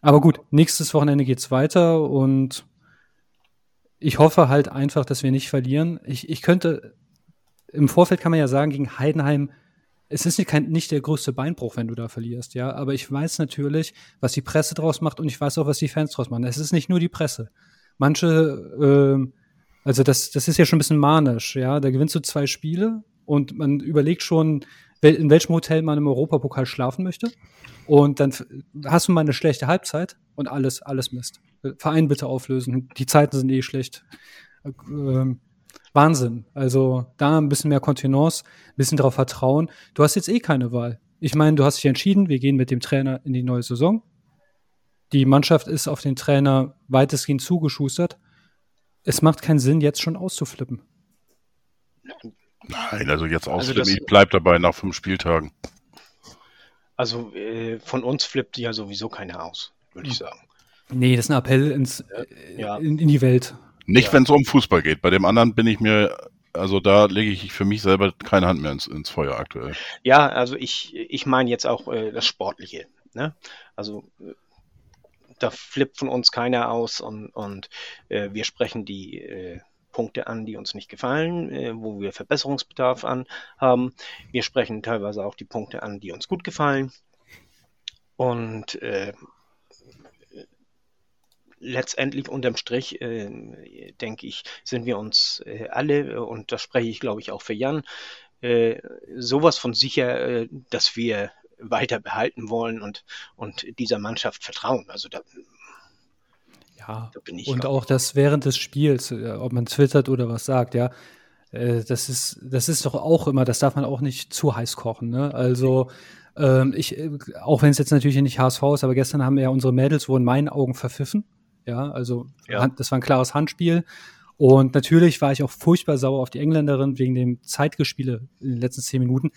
aber gut, nächstes Wochenende geht's weiter und ich hoffe halt einfach, dass wir nicht verlieren. Ich, ich könnte, im Vorfeld kann man ja sagen, gegen Heidenheim, es ist nicht, kein, nicht der größte Beinbruch, wenn du da verlierst, ja. Aber ich weiß natürlich, was die Presse draus macht und ich weiß auch, was die Fans draus machen. Es ist nicht nur die Presse. Manche, äh, also das, das ist ja schon ein bisschen manisch, ja. Da gewinnst du zwei Spiele und man überlegt schon, in welchem Hotel man im Europapokal schlafen möchte. Und dann hast du mal eine schlechte Halbzeit und alles, alles Mist. Verein bitte auflösen. Die Zeiten sind eh schlecht. Ähm, Wahnsinn. Also da ein bisschen mehr Kontenance, ein bisschen darauf vertrauen. Du hast jetzt eh keine Wahl. Ich meine, du hast dich entschieden, wir gehen mit dem Trainer in die neue Saison. Die Mannschaft ist auf den Trainer weitestgehend zugeschustert. Es macht keinen Sinn, jetzt schon auszuflippen. Nein, also jetzt ausflippen, also ich bleib dabei nach fünf Spieltagen. Also äh, von uns flippt ja sowieso keiner aus, würde ich sagen. Nee, das ist ein Appell ins, ja. in, in, die Welt. Nicht, ja. wenn es um Fußball geht. Bei dem anderen bin ich mir, also da lege ich für mich selber keine Hand mehr ins, ins Feuer aktuell. Ja, also ich, ich meine jetzt auch äh, das Sportliche. Ne? Also äh, da flippt von uns keiner aus und, und äh, wir sprechen die äh, Punkte an, die uns nicht gefallen, äh, wo wir Verbesserungsbedarf an haben. Wir sprechen teilweise auch die Punkte an, die uns gut gefallen. Und äh, letztendlich unterm Strich, äh, denke ich, sind wir uns äh, alle, und das spreche ich, glaube ich, auch für Jan, äh, sowas von sicher, äh, dass wir weiter behalten wollen und, und dieser Mannschaft vertrauen. Also da ja, und auch das während des Spiels, äh, ob man twittert oder was sagt, ja, äh, das ist, das ist doch auch immer, das darf man auch nicht zu heiß kochen. Ne? Also ähm, ich, äh, auch wenn es jetzt natürlich nicht HSV ist, aber gestern haben ja unsere Mädels wohl in meinen Augen verpfiffen. Ja, also ja. das war ein klares Handspiel. Und natürlich war ich auch furchtbar sauer auf die Engländerin wegen dem Zeitgespiele in den letzten zehn Minuten.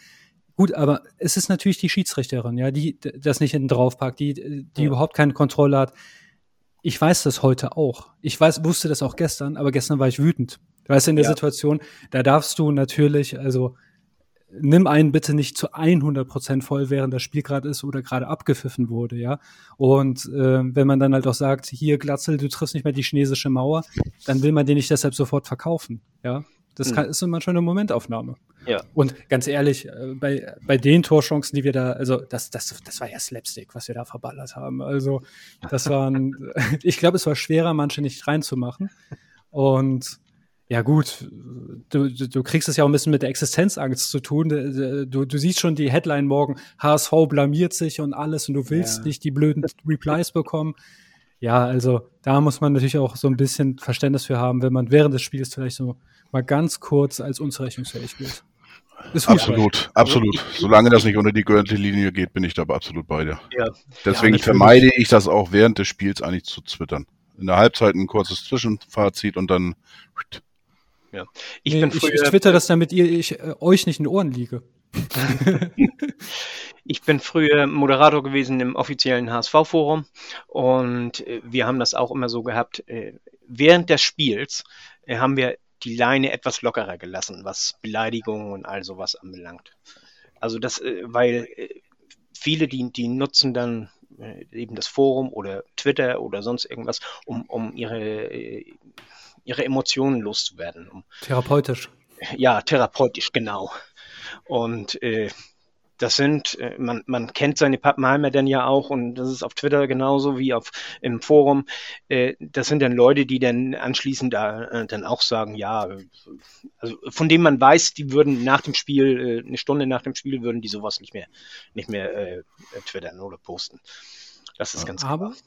Gut, aber es ist natürlich die Schiedsrichterin, ja, die das nicht hinten draufpackt, die, die ja. überhaupt keine Kontrolle hat ich weiß das heute auch. Ich weiß, wusste das auch gestern, aber gestern war ich wütend. Du weißt, in der ja. Situation, da darfst du natürlich, also nimm einen bitte nicht zu 100 Prozent voll, während das Spiel gerade ist oder gerade abgepfiffen wurde, ja. Und äh, wenn man dann halt auch sagt, hier Glatzel, du triffst nicht mehr die chinesische Mauer, dann will man den nicht deshalb sofort verkaufen, ja. Das hm. kann, ist immer schon eine Momentaufnahme. Ja. Und ganz ehrlich, äh, bei, bei den Torchancen, die wir da, also das, das, das war ja Slapstick, was wir da verballert haben. Also das waren, [LAUGHS] ich glaube, es war schwerer, manche nicht reinzumachen. Und Ja, gut, du, du kriegst es ja auch ein bisschen mit der Existenzangst zu tun. Du, du siehst schon die Headline morgen, HSV blamiert sich und alles und du willst ja. nicht die blöden Replies bekommen. Ja, also da muss man natürlich auch so ein bisschen Verständnis für haben, wenn man während des Spiels vielleicht so mal ganz kurz als unzurechnungsfähig wird. Absolut, absolut. Solange das nicht unter die Gürtellinie geht, bin ich da absolut bei dir. Ja. Deswegen ja, vermeide ich das auch während des Spiels eigentlich zu twittern. In der Halbzeit ein kurzes Zwischenfazit und dann ja. Ich, nee, bin früher, ich, ich twitter das, damit ihr ich, äh, euch nicht in den Ohren liege. [LAUGHS] ich bin früher Moderator gewesen im offiziellen HSV-Forum und äh, wir haben das auch immer so gehabt. Äh, während des Spiels äh, haben wir die Leine etwas lockerer gelassen, was Beleidigungen und all sowas anbelangt. Also das, äh, weil äh, viele, die, die nutzen dann eben das Forum oder Twitter oder sonst irgendwas, um, um ihre ihre Emotionen loszuwerden. Um, therapeutisch. Ja, therapeutisch, genau. Und äh, das sind, äh, man, man kennt seine Pappenheimer dann ja auch und das ist auf Twitter genauso wie auf im Forum. Äh, das sind dann Leute, die dann anschließend da äh, dann auch sagen, ja, also von dem man weiß, die würden nach dem Spiel, eine Stunde nach dem Spiel würden die sowas nicht mehr, nicht mehr äh, twittern oder posten. Das ist ganz Aber klar.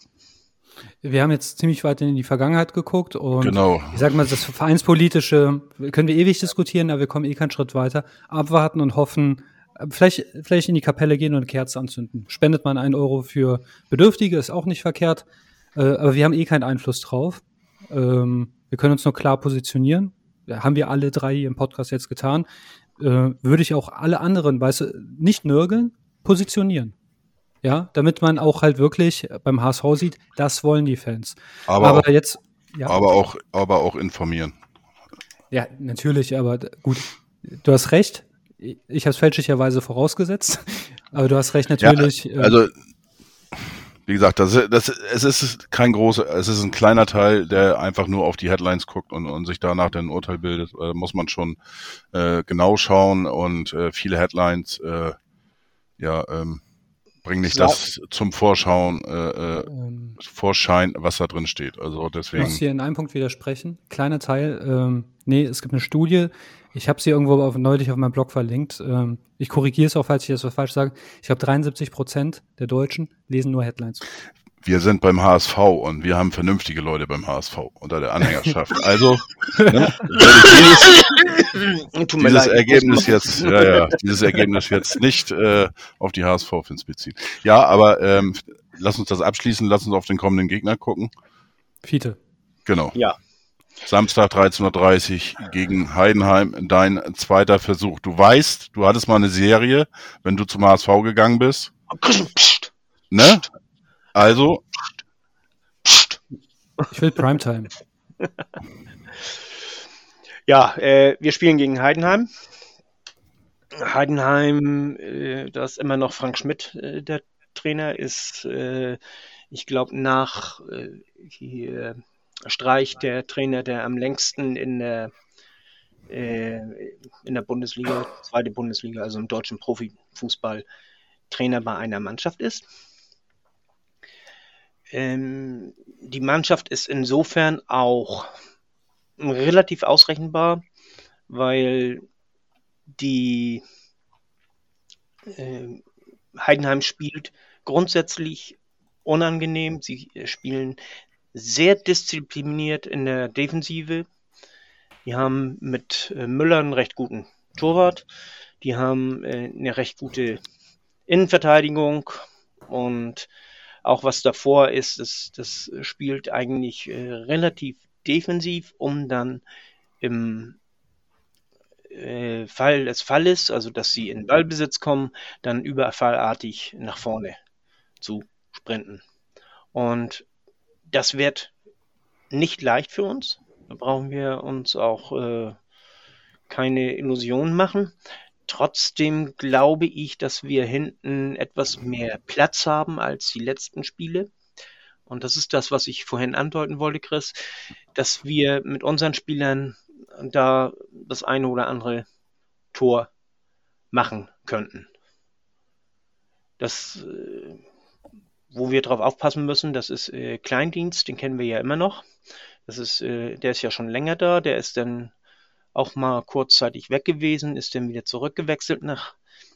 Wir haben jetzt ziemlich weit in die Vergangenheit geguckt und genau. ich sag mal, das Vereinspolitische können wir ewig diskutieren, aber wir kommen eh keinen Schritt weiter. Abwarten und hoffen, vielleicht, vielleicht in die Kapelle gehen und eine Kerze anzünden. Spendet man einen Euro für Bedürftige, ist auch nicht verkehrt, äh, aber wir haben eh keinen Einfluss drauf. Ähm, wir können uns nur klar positionieren. Haben wir alle drei hier im Podcast jetzt getan. Äh, würde ich auch alle anderen, weißt du, nicht nörgeln, positionieren. Ja, damit man auch halt wirklich beim HSV sieht, das wollen die Fans. Aber, aber auch, jetzt, ja. aber auch, aber auch informieren. Ja, natürlich, aber gut, du hast recht. Ich habe es fälschlicherweise vorausgesetzt, [LAUGHS] aber du hast recht, natürlich. Ja, also, wie gesagt, das, das, es ist kein großer, es ist ein kleiner Teil, der einfach nur auf die Headlines guckt und, und sich danach ein Urteil bildet. Da muss man schon äh, genau schauen und äh, viele Headlines, äh, ja, ähm, bring nicht das zum Vorschauen, äh, äh, ähm, Vorschein, was da drin steht. Also deswegen. Ich muss hier in einem Punkt widersprechen. Kleiner Teil. Ähm, nee, es gibt eine Studie. Ich habe sie irgendwo auf, neulich auf meinem Blog verlinkt. Ähm, ich korrigiere es auch, falls ich das falsch sage. Ich glaube, 73 Prozent der Deutschen lesen nur Headlines wir sind beim HSV und wir haben vernünftige Leute beim HSV unter der Anhängerschaft. Also ne, [LAUGHS] dieses, dieses Ergebnis jetzt, ja, ja, dieses Ergebnis jetzt nicht äh, auf die HSV-Fans beziehen. Ja, aber ähm, lass uns das abschließen, lass uns auf den kommenden Gegner gucken. Fiete. Genau. Ja. Samstag 13.30 Uhr gegen Heidenheim, dein zweiter Versuch. Du weißt, du hattest mal eine Serie, wenn du zum HSV gegangen bist. Ne? Also. Ich will Primetime. [LAUGHS] ja, äh, wir spielen gegen Heidenheim. Heidenheim, äh, da ist immer noch Frank Schmidt äh, der Trainer, ist, äh, ich glaube, nach äh, hier, Streich der Trainer, der am längsten in der, äh, in der Bundesliga, zweite Bundesliga, also im deutschen Profifußball, Trainer bei einer Mannschaft ist. Ähm, die Mannschaft ist insofern auch relativ ausrechenbar, weil die äh, Heidenheim spielt grundsätzlich unangenehm. Sie spielen sehr diszipliniert in der Defensive. Die haben mit äh, Müller einen recht guten Torwart. Die haben äh, eine recht gute Innenverteidigung und auch was davor ist, das, das spielt eigentlich äh, relativ defensiv, um dann im äh, Fall des Falles, also dass sie in Ballbesitz kommen, dann überfallartig nach vorne zu sprinten. Und das wird nicht leicht für uns. Da brauchen wir uns auch äh, keine Illusionen machen. Trotzdem glaube ich, dass wir hinten etwas mehr Platz haben als die letzten Spiele. Und das ist das, was ich vorhin andeuten wollte, Chris, dass wir mit unseren Spielern da das eine oder andere Tor machen könnten. Das, äh, wo wir drauf aufpassen müssen, das ist äh, Kleindienst, den kennen wir ja immer noch. Das ist, äh, der ist ja schon länger da. Der ist dann auch mal kurzzeitig weg gewesen, ist dann wieder zurückgewechselt nach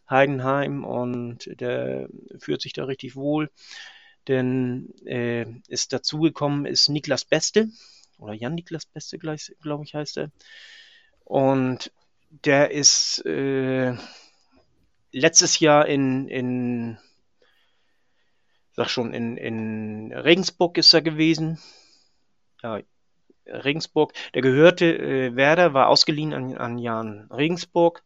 Heidenheim und der fühlt sich da richtig wohl. Denn äh, ist dazugekommen ist Niklas Beste oder Jan Niklas Beste, glaube ich, heißt er. Und der ist äh, letztes Jahr in, in sag schon, in, in Regensburg ist er gewesen. Ja, Regensburg. Der gehörte, äh, Werder war ausgeliehen an, an Jan Regensburg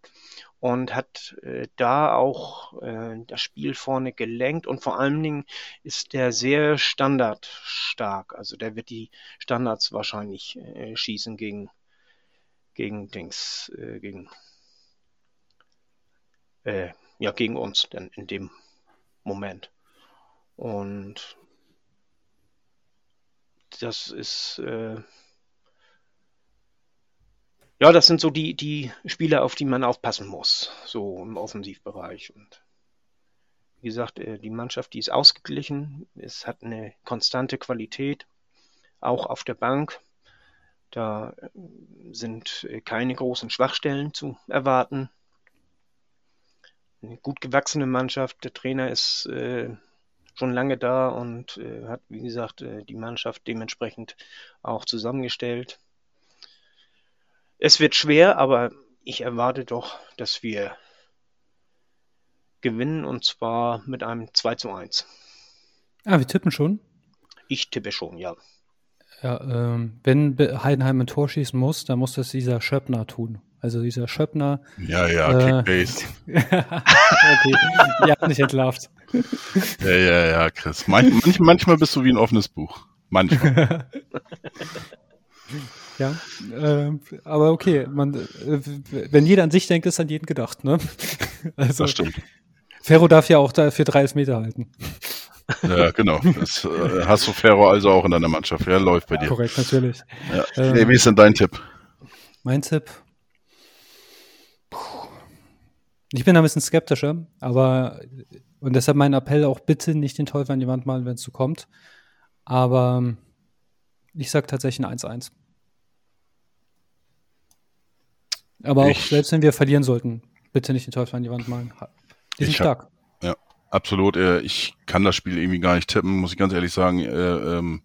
und hat äh, da auch äh, das Spiel vorne gelenkt und vor allen Dingen ist der sehr standardstark. Also der wird die Standards wahrscheinlich äh, schießen gegen gegen Dings, äh, gegen äh, ja gegen uns denn in dem Moment. Und das ist äh, ja, das sind so die, die Spieler, auf die man aufpassen muss, so im Offensivbereich. Und wie gesagt, äh, die Mannschaft, die ist ausgeglichen, es hat eine konstante Qualität, auch auf der Bank. Da äh, sind äh, keine großen Schwachstellen zu erwarten. Eine gut gewachsene Mannschaft, der Trainer ist äh, schon lange da und äh, hat, wie gesagt, die Mannschaft dementsprechend auch zusammengestellt. Es wird schwer, aber ich erwarte doch, dass wir gewinnen und zwar mit einem 2 zu 1. Ah, wir tippen schon? Ich tippe schon, ja. Ja, ähm, wenn Heidenheim ein Tor schießen muss, dann muss das dieser Schöppner tun. Also dieser Schöppner. Ja, ja, äh, Kickbase. [LAUGHS] okay, ihr habt nicht entlarvt. Ja, ja, ja, Chris. Manch, manch, manchmal bist du wie ein offenes Buch. Manchmal. [LAUGHS] Ja, äh, aber okay, man, äh, wenn jeder an sich denkt, ist an jeden gedacht, ne? [LAUGHS] Also, das stimmt. Ferro darf ja auch da für drei Meter halten. Ja, genau. Das äh, hast du Ferro also auch in deiner Mannschaft. Ja, läuft bei dir. Korrekt, natürlich. Ja. Ähm, nee, wie ist denn dein Tipp? Mein Tipp? Puh. Ich bin ein bisschen skeptischer, aber und deshalb mein Appell auch bitte nicht den Teufel an die Wand malen, wenn es so kommt. Aber ich sage tatsächlich ein 1-1. Aber ich, auch selbst wenn wir verlieren sollten, bitte nicht den Teufel an die Wand malen. Die sind stark. Hab, ja, absolut. Äh, ich kann das Spiel irgendwie gar nicht tippen, muss ich ganz ehrlich sagen. Äh, ähm,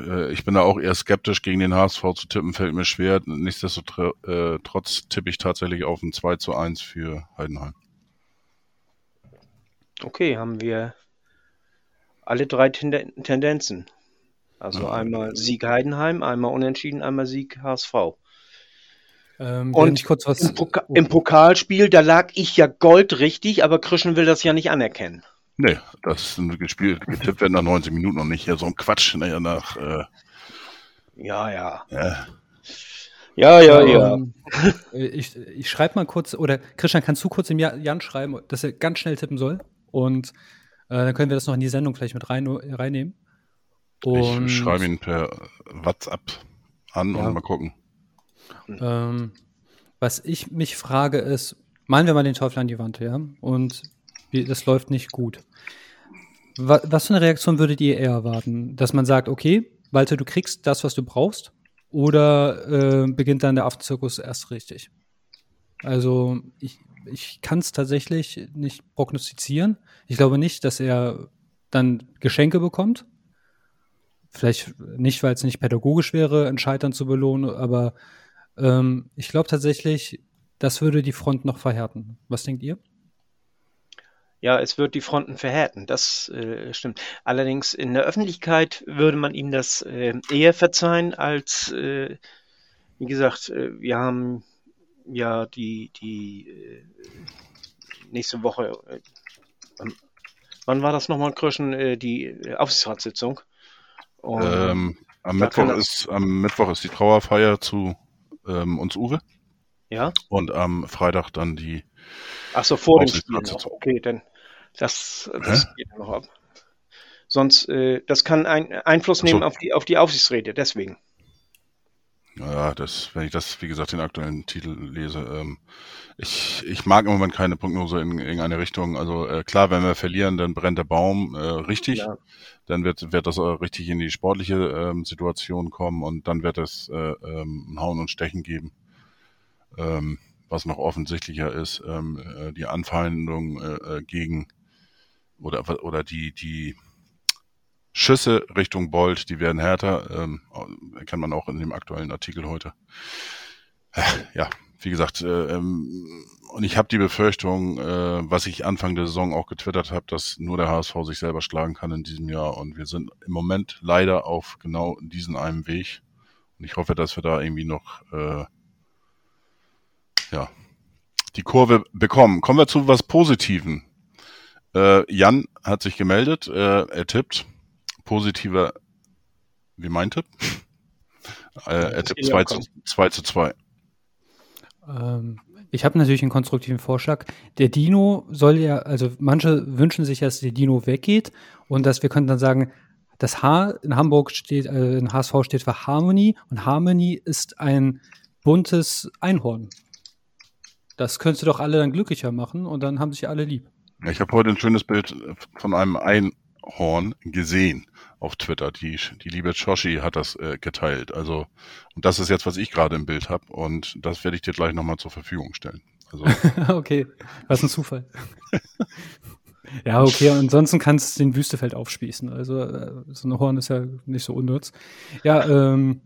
äh, ich bin da auch eher skeptisch gegen den HSV zu tippen, fällt mir schwer. Nichtsdestotrotz tippe ich tatsächlich auf ein 2 zu 1 für Heidenheim. Okay, haben wir alle drei Tendenzen. Also ja. einmal Sieg Heidenheim, einmal Unentschieden, einmal Sieg HSV. Ähm, und kurz was im, Poka im, Pokalspiel, da lag ich ja goldrichtig, aber Krischen will das ja nicht anerkennen. Nee, das ist gespielt, getippt werden nach 90 Minuten noch nicht. Ja, so ein Quatsch, naja, nach. Äh, ja, ja. Ja. Ja, ja, ja. Ähm, ich ich schreibe mal kurz, oder Christian, kannst du kurz dem Jan schreiben, dass er ganz schnell tippen soll? Und äh, dann können wir das noch in die Sendung vielleicht mit rein, reinnehmen. Und, ich schreibe ihn per WhatsApp an ja. und mal gucken. Ähm, was ich mich frage ist, malen wir mal den Teufel an die Wand, ja? Und das läuft nicht gut. Was, was für eine Reaktion würdet ihr eher erwarten? Dass man sagt, okay, Walter, du kriegst das, was du brauchst? Oder äh, beginnt dann der Affenzirkus erst richtig? Also, ich, ich kann es tatsächlich nicht prognostizieren. Ich glaube nicht, dass er dann Geschenke bekommt. Vielleicht nicht, weil es nicht pädagogisch wäre, ein Scheitern zu belohnen, aber ähm, ich glaube tatsächlich, das würde die Front noch verhärten. Was denkt ihr? Ja, es wird die Fronten verhärten, das äh, stimmt. Allerdings in der Öffentlichkeit würde man ihm das äh, eher verzeihen, als, äh, wie gesagt, äh, wir haben ja die, die äh, nächste Woche, äh, wann war das nochmal, Kröschen, die Aufsichtsratssitzung? Ähm, am, Mittwoch ist, am Mittwoch ist die Trauerfeier zu ähm, uns Uwe. Ja. Und am Freitag dann die. Ach so, vor dem Spiel noch. Okay, dann das, das geht noch ab. Sonst, äh, das kann ein, Einfluss nehmen so. auf, die, auf die Aufsichtsräte, deswegen. Ja, das, wenn ich das, wie gesagt, den aktuellen Titel lese, ähm, ich, ich mag im Moment keine Prognose in irgendeine Richtung. Also äh, klar, wenn wir verlieren, dann brennt der Baum äh, richtig. Ja. Dann wird, wird das auch richtig in die sportliche ähm, Situation kommen und dann wird es äh, ähm, ein Hauen und Stechen geben. Ähm, was noch offensichtlicher ist, ähm, äh, die Anfeindung äh, äh gegen oder oder die die Schüsse Richtung Bolt, die werden härter, ähm, kann man auch in dem aktuellen Artikel heute. Ja, wie gesagt, äh, ähm, und ich habe die Befürchtung, äh, was ich Anfang der Saison auch getwittert habe, dass nur der HSV sich selber schlagen kann in diesem Jahr. Und wir sind im Moment leider auf genau diesen einen Weg. Und ich hoffe, dass wir da irgendwie noch äh, ja, die Kurve bekommen. Kommen wir zu was Positiven. Äh, Jan hat sich gemeldet, äh, er tippt positiver wie mein Tipp. [LAUGHS] Äh, er tippt 2 zu, 2 zu 2. Ähm, ich habe natürlich einen konstruktiven Vorschlag. Der Dino soll ja, also manche wünschen sich, dass der Dino weggeht und dass wir können dann sagen, das H in Hamburg steht, äh, in HSV steht für Harmony und Harmony ist ein buntes Einhorn. Das könntest du doch alle dann glücklicher machen und dann haben sich alle lieb. Ich habe heute ein schönes Bild von einem Einhorn gesehen auf Twitter. Die, die liebe Choshi hat das äh, geteilt. Also, und das ist jetzt, was ich gerade im Bild habe. Und das werde ich dir gleich nochmal zur Verfügung stellen. Also. [LAUGHS] okay, was ein Zufall. [LAUGHS] ja, okay, ansonsten kannst du den Wüstefeld aufspießen. Also, äh, so ein Horn ist ja nicht so unnütz. Ja, ähm,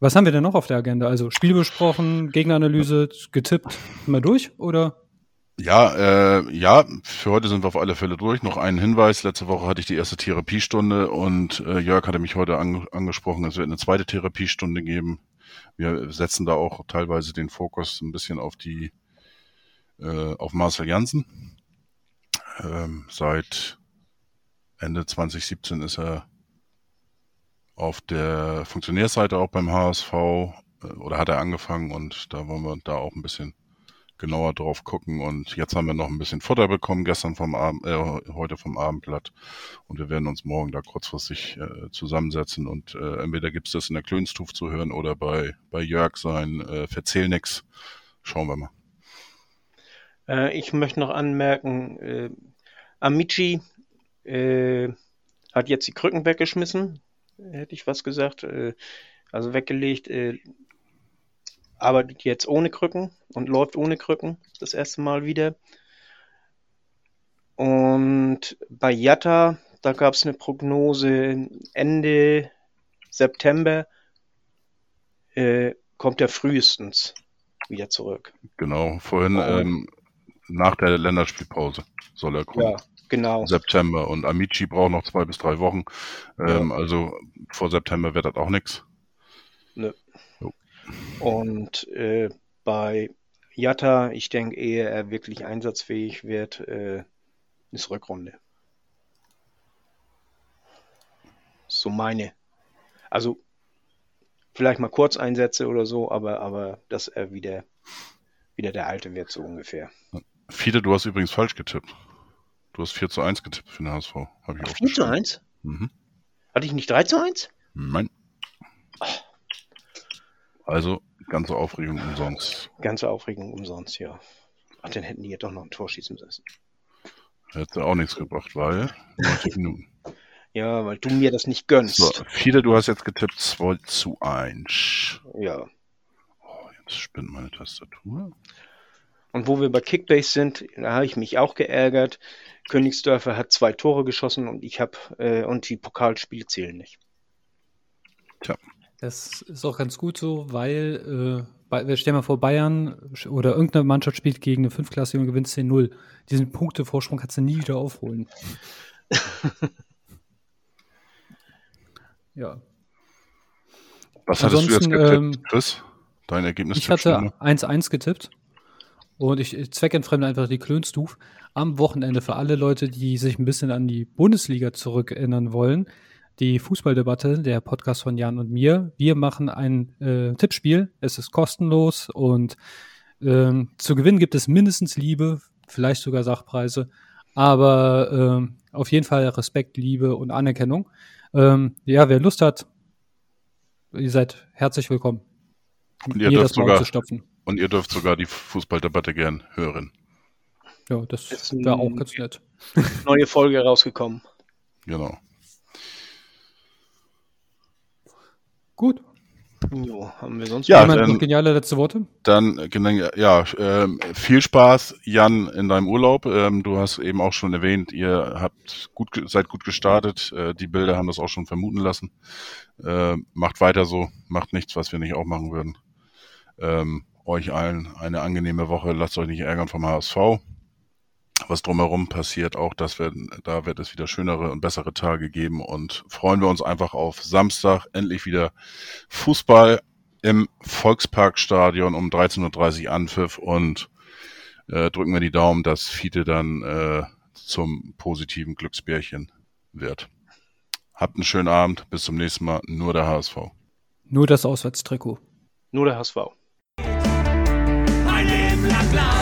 was haben wir denn noch auf der Agenda? Also, Spiel besprochen, Gegneranalyse, getippt. Mal durch, oder? Ja, äh, ja, für heute sind wir auf alle Fälle durch. Noch einen Hinweis. Letzte Woche hatte ich die erste Therapiestunde und äh, Jörg hatte mich heute an, angesprochen, es wird eine zweite Therapiestunde geben. Wir setzen da auch teilweise den Fokus ein bisschen auf die, äh, auf Marcel Janssen. Ähm, seit Ende 2017 ist er auf der Funktionärseite auch beim HSV äh, oder hat er angefangen und da wollen wir da auch ein bisschen genauer drauf gucken. Und jetzt haben wir noch ein bisschen Futter bekommen, gestern vom Abend, äh, heute vom Abendblatt. Und wir werden uns morgen da kurzfristig äh, zusammensetzen und äh, entweder gibt es das in der Klönstuf zu hören oder bei, bei Jörg sein äh, Verzähl. Schauen wir mal. Äh, ich möchte noch anmerken, äh, Amici äh, hat jetzt die Krücken weggeschmissen, hätte ich was gesagt. Äh, also weggelegt, äh, arbeitet jetzt ohne Krücken und läuft ohne Krücken das erste Mal wieder. Und bei Jatta, da gab es eine Prognose, Ende September äh, kommt er frühestens wieder zurück. Genau, vorhin ähm, nach der Länderspielpause soll er kommen. Ja, genau. September und Amici braucht noch zwei bis drei Wochen. Ähm, ja. Also vor September wird das auch nichts. Nö. Und äh, bei Jatta, ich denke, ehe er wirklich einsatzfähig wird, äh, ist Rückrunde. So meine. Also vielleicht mal Kurzeinsätze oder so, aber, aber dass er wieder, wieder der Alte wird, so ungefähr. Viele, du hast übrigens falsch getippt. Du hast 4 zu 1 getippt für den HSV. Hab ich Ach, 4 zu 1? Mhm. Hatte ich nicht 3 zu 1? Nein. Also, ganze Aufregung umsonst. Ganze Aufregung umsonst, ja. Ach, dann hätten die ja doch noch ein Tor schießen müssen. Hätte auch nichts gebracht, weil 90 [LAUGHS] Minuten. Ja, weil du mir das nicht gönnst. So, viele, du hast jetzt getippt 2 zu 1. Ja. Oh, jetzt spinnt meine Tastatur. Und wo wir bei Kickbase sind, da habe ich mich auch geärgert. Königsdörfer hat zwei Tore geschossen und ich habe äh, und die Pokalspiele zählen nicht. Tja. Das ist auch ganz gut so, weil, äh, stell mal vor, Bayern oder irgendeine Mannschaft spielt gegen eine Fünfklasse und gewinnt 10-0. Diesen Punktevorsprung kannst du nie wieder aufholen. [LAUGHS] ja. Was hattest Ansonsten, du jetzt getippt, ähm, Chris? Dein Ergebnis? Ich hatte 1-1 getippt. Und ich zweckentfremde einfach die Klönstuf am Wochenende für alle Leute, die sich ein bisschen an die Bundesliga zurückerinnern wollen die Fußballdebatte, der Podcast von Jan und mir. Wir machen ein äh, Tippspiel. Es ist kostenlos und ähm, zu gewinnen gibt es mindestens Liebe, vielleicht sogar Sachpreise, aber ähm, auf jeden Fall Respekt, Liebe und Anerkennung. Ähm, ja, wer Lust hat, ihr seid herzlich willkommen. Und ihr, dürft sogar, zu stopfen. und ihr dürft sogar die Fußballdebatte gern hören. Ja, das wäre auch ganz nett. Neue Folge rausgekommen. Genau. Gut. Jo, haben wir sonst Ja, dann- noch geniale letzte Worte? Dann, ja, ähm, viel Spaß, Jan, in deinem Urlaub. Ähm, du hast eben auch schon erwähnt, ihr habt gut, seid gut gestartet. Äh, die Bilder haben das auch schon vermuten lassen. Äh, macht weiter so, macht nichts, was wir nicht auch machen würden. Ähm, euch allen eine angenehme Woche. Lasst euch nicht ärgern vom HSV. Was drumherum passiert, auch das werden, da wird es wieder schönere und bessere Tage geben und freuen wir uns einfach auf Samstag endlich wieder Fußball im Volksparkstadion um 13.30 Uhr Anpfiff und äh, drücken wir die Daumen, dass Fiete dann äh, zum positiven Glücksbärchen wird. Habt einen schönen Abend, bis zum nächsten Mal, nur der HSV. Nur das Auswärtstrikot. Nur der HSV. Ein Leben lang blau,